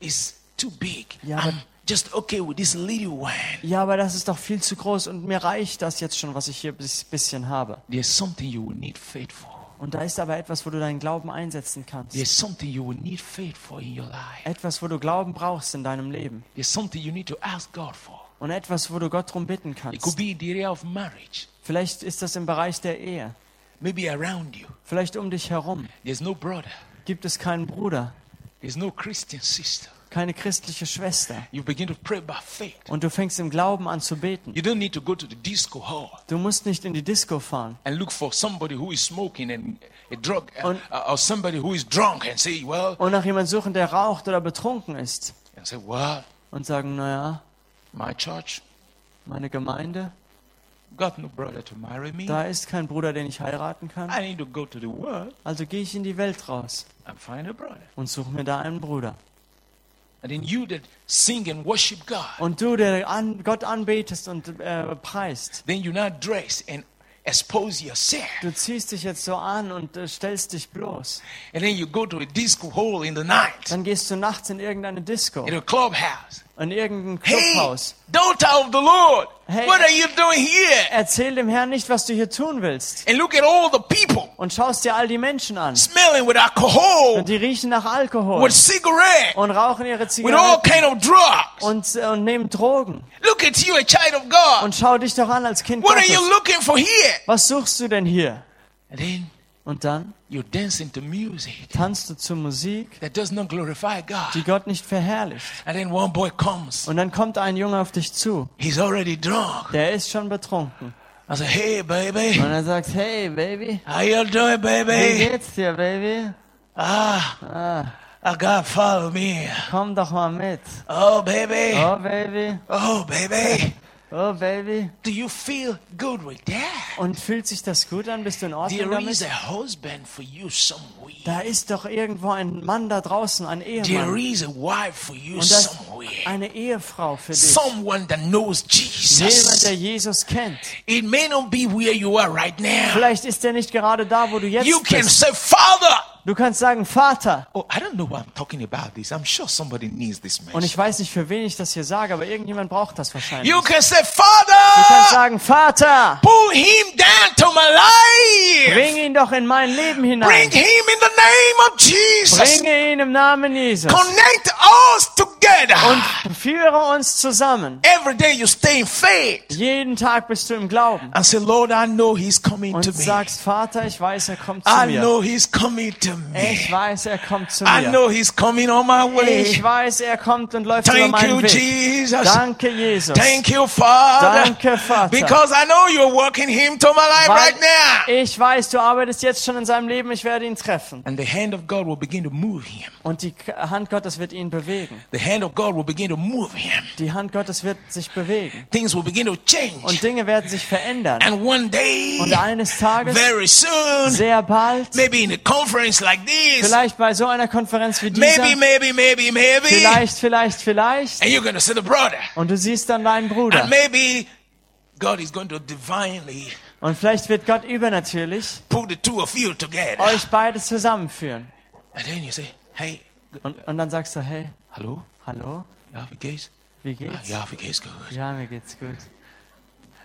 is too big. I'm but- just okay with this little one. Ja, aber das ist doch viel zu groß und mir reicht das jetzt schon, was ich hier bis bisschen habe. There's something you will need faith for. Und da ist aber etwas, wo du deinen Glauben einsetzen kannst. There's something you will need faith for in your life. Etwas, wo du Glauben brauchst in deinem Leben. There's something you need to ask God for. Und etwas, wo du Gott drum bitten It could kannst. be in the area of marriage, Vielleicht ist das im Bereich der Ehe. maybe around you. Vielleicht um dich herum. There's no brother, Gibt es keinen Bruder, there's no Christian sister. Keine christliche Schwester. You begin to pray by faith. Und du fängst im Glauben an zu beten. You don't need to go to the disco hall Du musst nicht in die Disco fahren and look for somebody who is smoking and a drug Und- or somebody who is drunk and say, well, und nach jemandem suchen, der raucht oder betrunken ist. and say, well, Und sagen, naja, my church meine Gemeinde, no da ist kein Bruder, den ich heiraten kann. I need to go to the world Also gehe ich in die Welt raus und suche mir da einen Bruder. Und du, der an, Gott anbetest und äh, preist, then you not dress and expose yourself. du ziehst dich jetzt so an und äh, stellst dich bloß. And then you go to a disco hall in the night, Dann gehst du nachts in irgendeine Disco, in a clubhouse. In irgendein Hey, Clubhaus. daughter of the Lord, Hey. what are you doing here? Erzähl dem Herrn nicht, was du hier tun willst. And look at all the people Und schaust dir all die Menschen an. smelling with alcohol, Und die riechen nach Alkohol with cigarette, und rauchen ihre with all Zigaretten kind of drugs. und, äh, und nehmen Drogen. Look at you, a child of God. Und schau dich doch an als Kind What are Gottes. you looking for here? Was suchst du denn hier? And then Und dann you dance into music tanzt du zur Musik, that does not glorify die God. Gott nicht verherrlicht. And then one boy comes. Und dann kommt ein Junge auf dich zu. He's already drunk. Der ist schon betrunken. Hey, baby. Und er sagt, hey Baby, How you doing, wie geht's dir, Baby? Ah, Ah, I got follow me. komm doch mal mit. Oh, baby. Oh Baby, Oh, baby. oh Baby. Do you feel good with that? Und fühlt sich das gut an? Bist du in Ordnung There is damit? a husband for you somewhere. Da ist doch irgendwo ein Mann da draußen, ein There Ehemann. is a wife for you Und das somewhere. eine Ehefrau für dich. Someone that knows Jemand, Jesus. der Jesus kennt. It may not be where you are right now. Vielleicht ist er nicht gerade da, wo du You jetzt can bist. say, Father. Du kannst sagen, Vater. Oh, I don't know why I'm talking about this. I'm sure somebody needs this Und message. ich weiß nicht, für wen ich das hier sage, aber irgendjemand braucht das wahrscheinlich. You Du can say, kannst Father, sagen, Vater, pull him down to my life. bring ihn doch in mein Leben Bring hinein. him in the name of Jesus. Bringe ihn im Namen Jesus. Connect us together. Und führe uns zusammen. Every day you stay in faith Jeden Tag bist du im Glauben. and say, Lord, I know he's coming Und to me. sagst, Vater, ich weiß, er kommt zu I mir. know he's coming to Ich me. weiß, er kommt zu I mir. know he's coming on my Ich way. weiß, er kommt und läuft über Thank you, meinen Weg. Jesus. Danke, Jesus. Thank you, Father. Danke, Vater. Because I know you're working him to my life Weil right now. ich weiß, du arbeitest jetzt schon in seinem Leben, ich werde ihn treffen. And the hand of God will begin to move him. Und die Hand Gottes wird ihn bewegen. The hand of God will begin to move him. Die Hand Gottes wird sich bewegen. Things will begin to change. Und Dinge werden sich verändern. And one day, Und eines Tages, very soon, sehr bald, maybe in a conference like this, vielleicht bei so einer Konferenz wie dieser, maybe, maybe, maybe, maybe, vielleicht, vielleicht, vielleicht, and you're to see the brother. und du siehst dann deinen Bruder. And maybe God is going to divinely Und vielleicht wird Gott übernatürlich put the two of you together. euch beide zusammenführen. And then you say, hey, Und, und dann sagst du, hey, hello, hallo, yeah, wie geht's? wie geht's? Yeah, wie geht's good. Ja, mir geht's gut.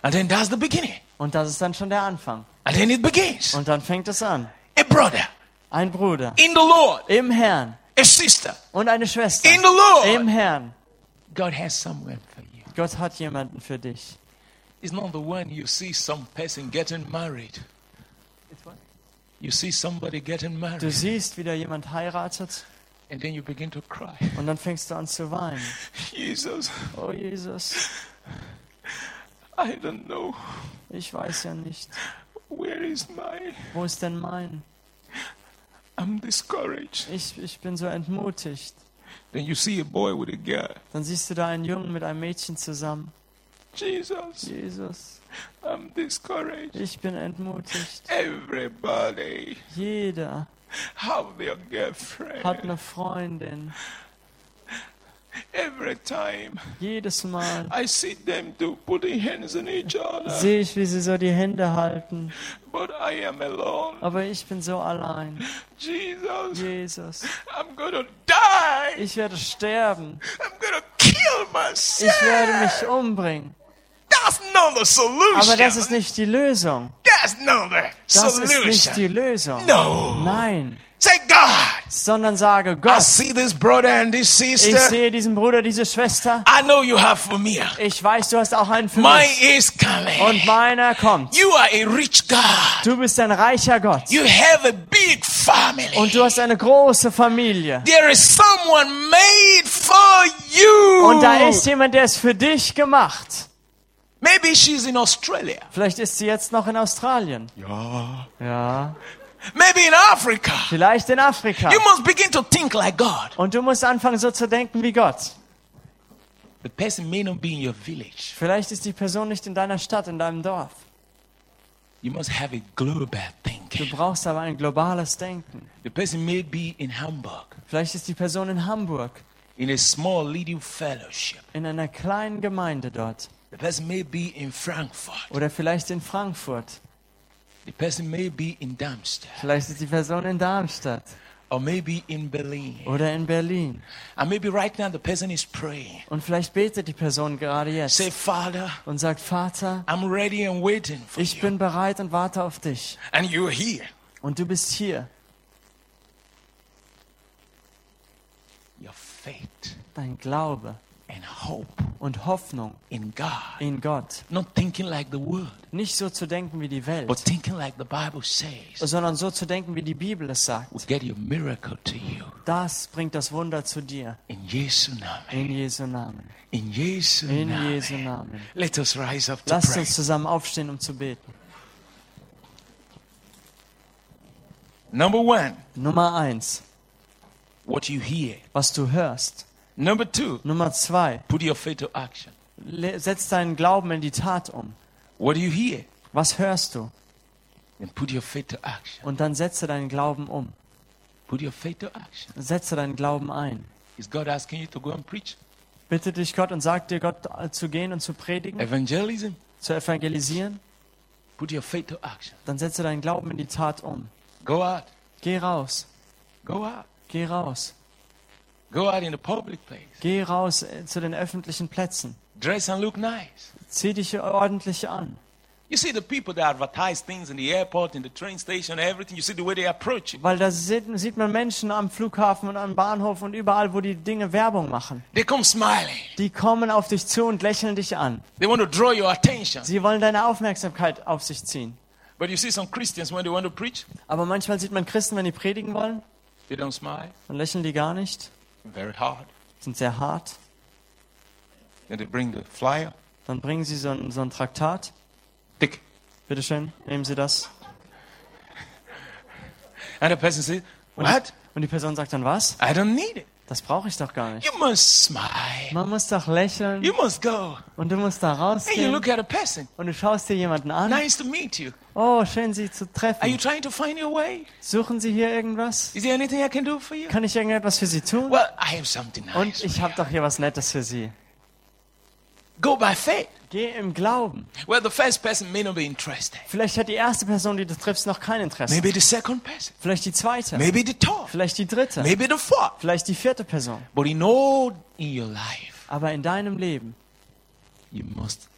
And then that's the beginning. Und das ist dann schon der Anfang. And then it begins. Und dann fängt es an. A brother Ein Bruder in the Lord, im Herrn a sister und eine Schwester in the Lord. im Herrn. God has someone for you. Gott hat jemanden für dich. It's not the one you see some person getting married. You see somebody getting Du married, siehst, wie da jemand heiratet and then you begin to cry. und dann fängst du an zu weinen. Jesus, Oh Jesus, I don't know. ich weiß ja nicht. Where is my? Wo ist denn mein? I'm discouraged. Ich, ich bin so entmutigt. Then you see a boy with a girl. Dann siehst du da einen Jungen mit einem Mädchen zusammen. Jesus, Jesus, I'm discouraged. ich bin entmutigt. Everybody Jeder have hat girlfriend. eine Freundin. Every time Jedes Mal I see them do putting hands on each other, sehe ich, wie sie so die Hände halten. but I am alone. Aber ich bin so allein. Jesus, Jesus, I'm gonna die. ich werde sterben. I'm gonna kill Ich werde myself. mich umbringen. That's not the solution. Aber das ist nicht die Lösung. That's not the Das ist nicht die solution. Lösung. No. Nein. Say, God, Sondern sage, I Gott, see this brother and this ich sister. sehe diesen Bruder, diese Schwester. I know you have for me. Ich weiß, du hast auch einen für Mine mich. is coming. Und meiner kommt. You are a rich God. Du bist ein reicher Gott. You have a big family. Und du hast eine große Familie. There is someone made for you. Und da ist jemand, der ist für dich gemacht. Maybe she's in Australia. Vielleicht ist sie jetzt noch in Australien. Yeah. Ja. Maybe in Africa. Vielleicht in Afrika. You must begin to think like God. Und du musst anfangen, so zu denken wie Gott. The person may not be in your village. Vielleicht ist die Person nicht in deiner Stadt, in deinem Dorf. You must have a global Du thinking. brauchst aber ein globales Denken. The person may be in Hamburg, Vielleicht ist die Person in Hamburg, in a small little fellowship. in einer kleinen Gemeinde dort. The person may be in Frankfurt. Oder vielleicht in Frankfurt. The person may be in Darmstadt. Vielleicht ist die Person in Darmstadt. Or maybe in Berlin. Oder in Berlin. And maybe right now the person is praying. Und vielleicht betet die Person gerade jetzt Say, Father, und sagt, Vater, I'm ready and waiting for ich you. bin bereit und warte auf dich. And you're here. Und du bist hier. Your faith Dein Glaube und Hoffnung in God. in Gott. Not thinking like the world, Nicht so zu denken wie die but Welt, thinking like the Bible says sondern so zu denken, wie die Bibel es sagt. get your miracle to you. Das bringt das Wunder zu dir. In Jesu Name. In Jesu Namen. In Jesu In Name. Jesu Namen. Let us rise up to Lasst pray. uns zusammen aufstehen, um zu beten. Number one, Nummer eins, what you hear. was du hörst. Number two, Nummer zwei, put your faith to action. setz deinen Glauben in die Tat um. What do you hear? Was hörst du? Then put your faith to action. Und dann setze deinen Glauben um. Put your faith to action. Setze deinen Glauben ein. Is God asking you to go and preach? Bitte dich Gott und sag dir Gott äh, zu gehen und zu predigen, Evangelism? zu evangelisieren. Put your faith to action. Dann setze deinen Glauben in die Tat um. Go out. Geh raus. Go out. Geh raus. Go out in the public place. Geh raus äh, zu den öffentlichen Plätzen. Dress and look nice. Zieh dich ordentlich an. You see the people that advertise things in the airport, in the train station, everything. You see the way they approach it. Weil da sieht, sieht man Menschen am Flughafen und am Bahnhof und überall, wo die Dinge Werbung machen. They come smiling. Die kommen auf dich zu und lächeln dich an. They want to draw your attention. Sie wollen deine Aufmerksamkeit auf sich ziehen. But you see some Christians when they want to preach, Aber manchmal sieht man Christen, wenn die predigen wollen, they don't smile. dann lächeln die gar nicht, Very hard. sind sehr hart. Then they bring the flyer. Dann bringen sie so ein, so ein Traktat. Tick. Bitte schön, nehmen Sie das. And the person says, Und die, What? und die Person sagt dann, was? I don't need it. Das brauche ich doch gar nicht. You must smile. Man muss doch lächeln You must go. und du musst da And you rausgehen look at a person. und du schaust dir jemanden an. Nice to meet you. Oh, schön Sie zu Are you treffen. trying to find your way? Suchen Sie hier irgendwas? Is there anything I can do for you? Kann ich irgendetwas für Sie tun? Well, I have something Und nice. ich habe doch hier was Nettes für Sie. Go by faith. Geh im Glauben. Well, the first person may not be interested. Vielleicht hat die erste Person, die du triffst, noch kein Interesse. Maybe the second person. Vielleicht die zweite. Maybe the third. Vielleicht die dritte. Maybe the fourth. Vielleicht die vierte Person. But in all in your life, Aber in deinem Leben you must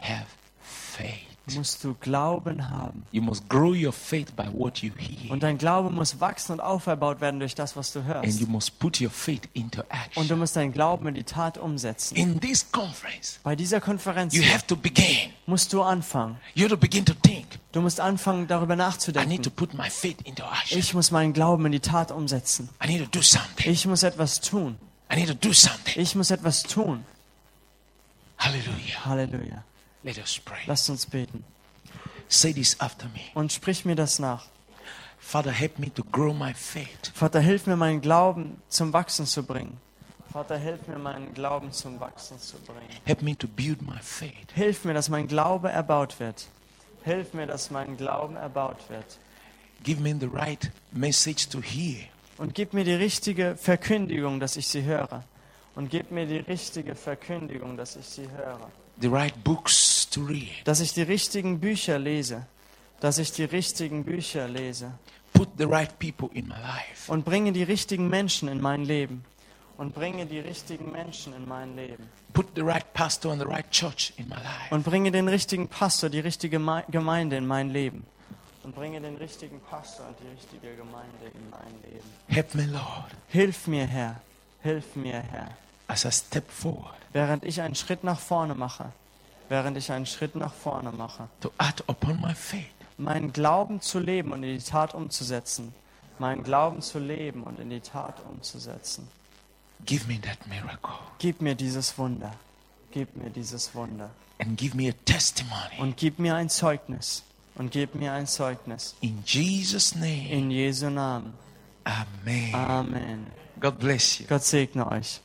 have faith. Musst du Glauben haben. You must grow your faith by what you hear. Und dein Glaube muss wachsen und auferbaut werden durch das, was du And hörst. you must put your faith into Und action. du musst deinen Glauben in die Tat umsetzen. In this conference, Bei dieser Konferenz you have to begin. musst du anfangen. You have to begin to think. Du musst anfangen, darüber I need to nachzudenken. put my faith into action. Ich muss meinen Glauben in die Tat umsetzen. I need to do something. Ich muss etwas tun. I need to do something. Ich muss etwas tun. Hallelujah. Halleluja. Let us pray. Lasst uns beten. Say this after me. Und sprich mir das nach. Father, help me to grow my faith. Vater, hilf mir, meinen Glauben zum Wachsen zu bringen. Vater, hilf mir, meinen Glauben zum Wachsen zu bringen. Help me to build my faith. Hilf mir, dass mein Glaube erbaut wird. Hilf mir, dass mein Glauben erbaut wird. Give me the right message to hear. Und gib mir die richtige Verkündigung, dass ich sie höre. Und gib mir die richtige Verkündigung, dass ich sie höre. The right books to read. Dass ich die richtigen Bücher lese. Dass ich die richtigen Bücher lese. Put the right people in my life. Und bringe die richtigen Menschen in mein Leben. Und bringe die richtigen Menschen in mein Leben. Put the right pastor and the right church in my life. Und bringe den richtigen Pastor, die richtige Mei- Gemeinde in mein Leben. Und bringe den richtigen Pastor und die richtige Gemeinde in mein Leben. Help me, Lord, Hilf mir, Herr. Hilf mir, Herr. as I step forward Während ich einen Schritt nach vorne mache. Während ich einen Schritt nach vorne mache. to act upon my faith. Meinen Glauben zu leben und in die Tat umzusetzen. Meinen Glauben zu leben und in die Tat umzusetzen. Give me that miracle Gib mir dieses Wunder. Gib mir dieses Wunder. and give me a testimony. Und gib mir ein Zeugnis. Und gib mir ein Zeugnis. In Jesus' name, In Jesu Namen. Amen. Amen. God bless you. Gott segne euch.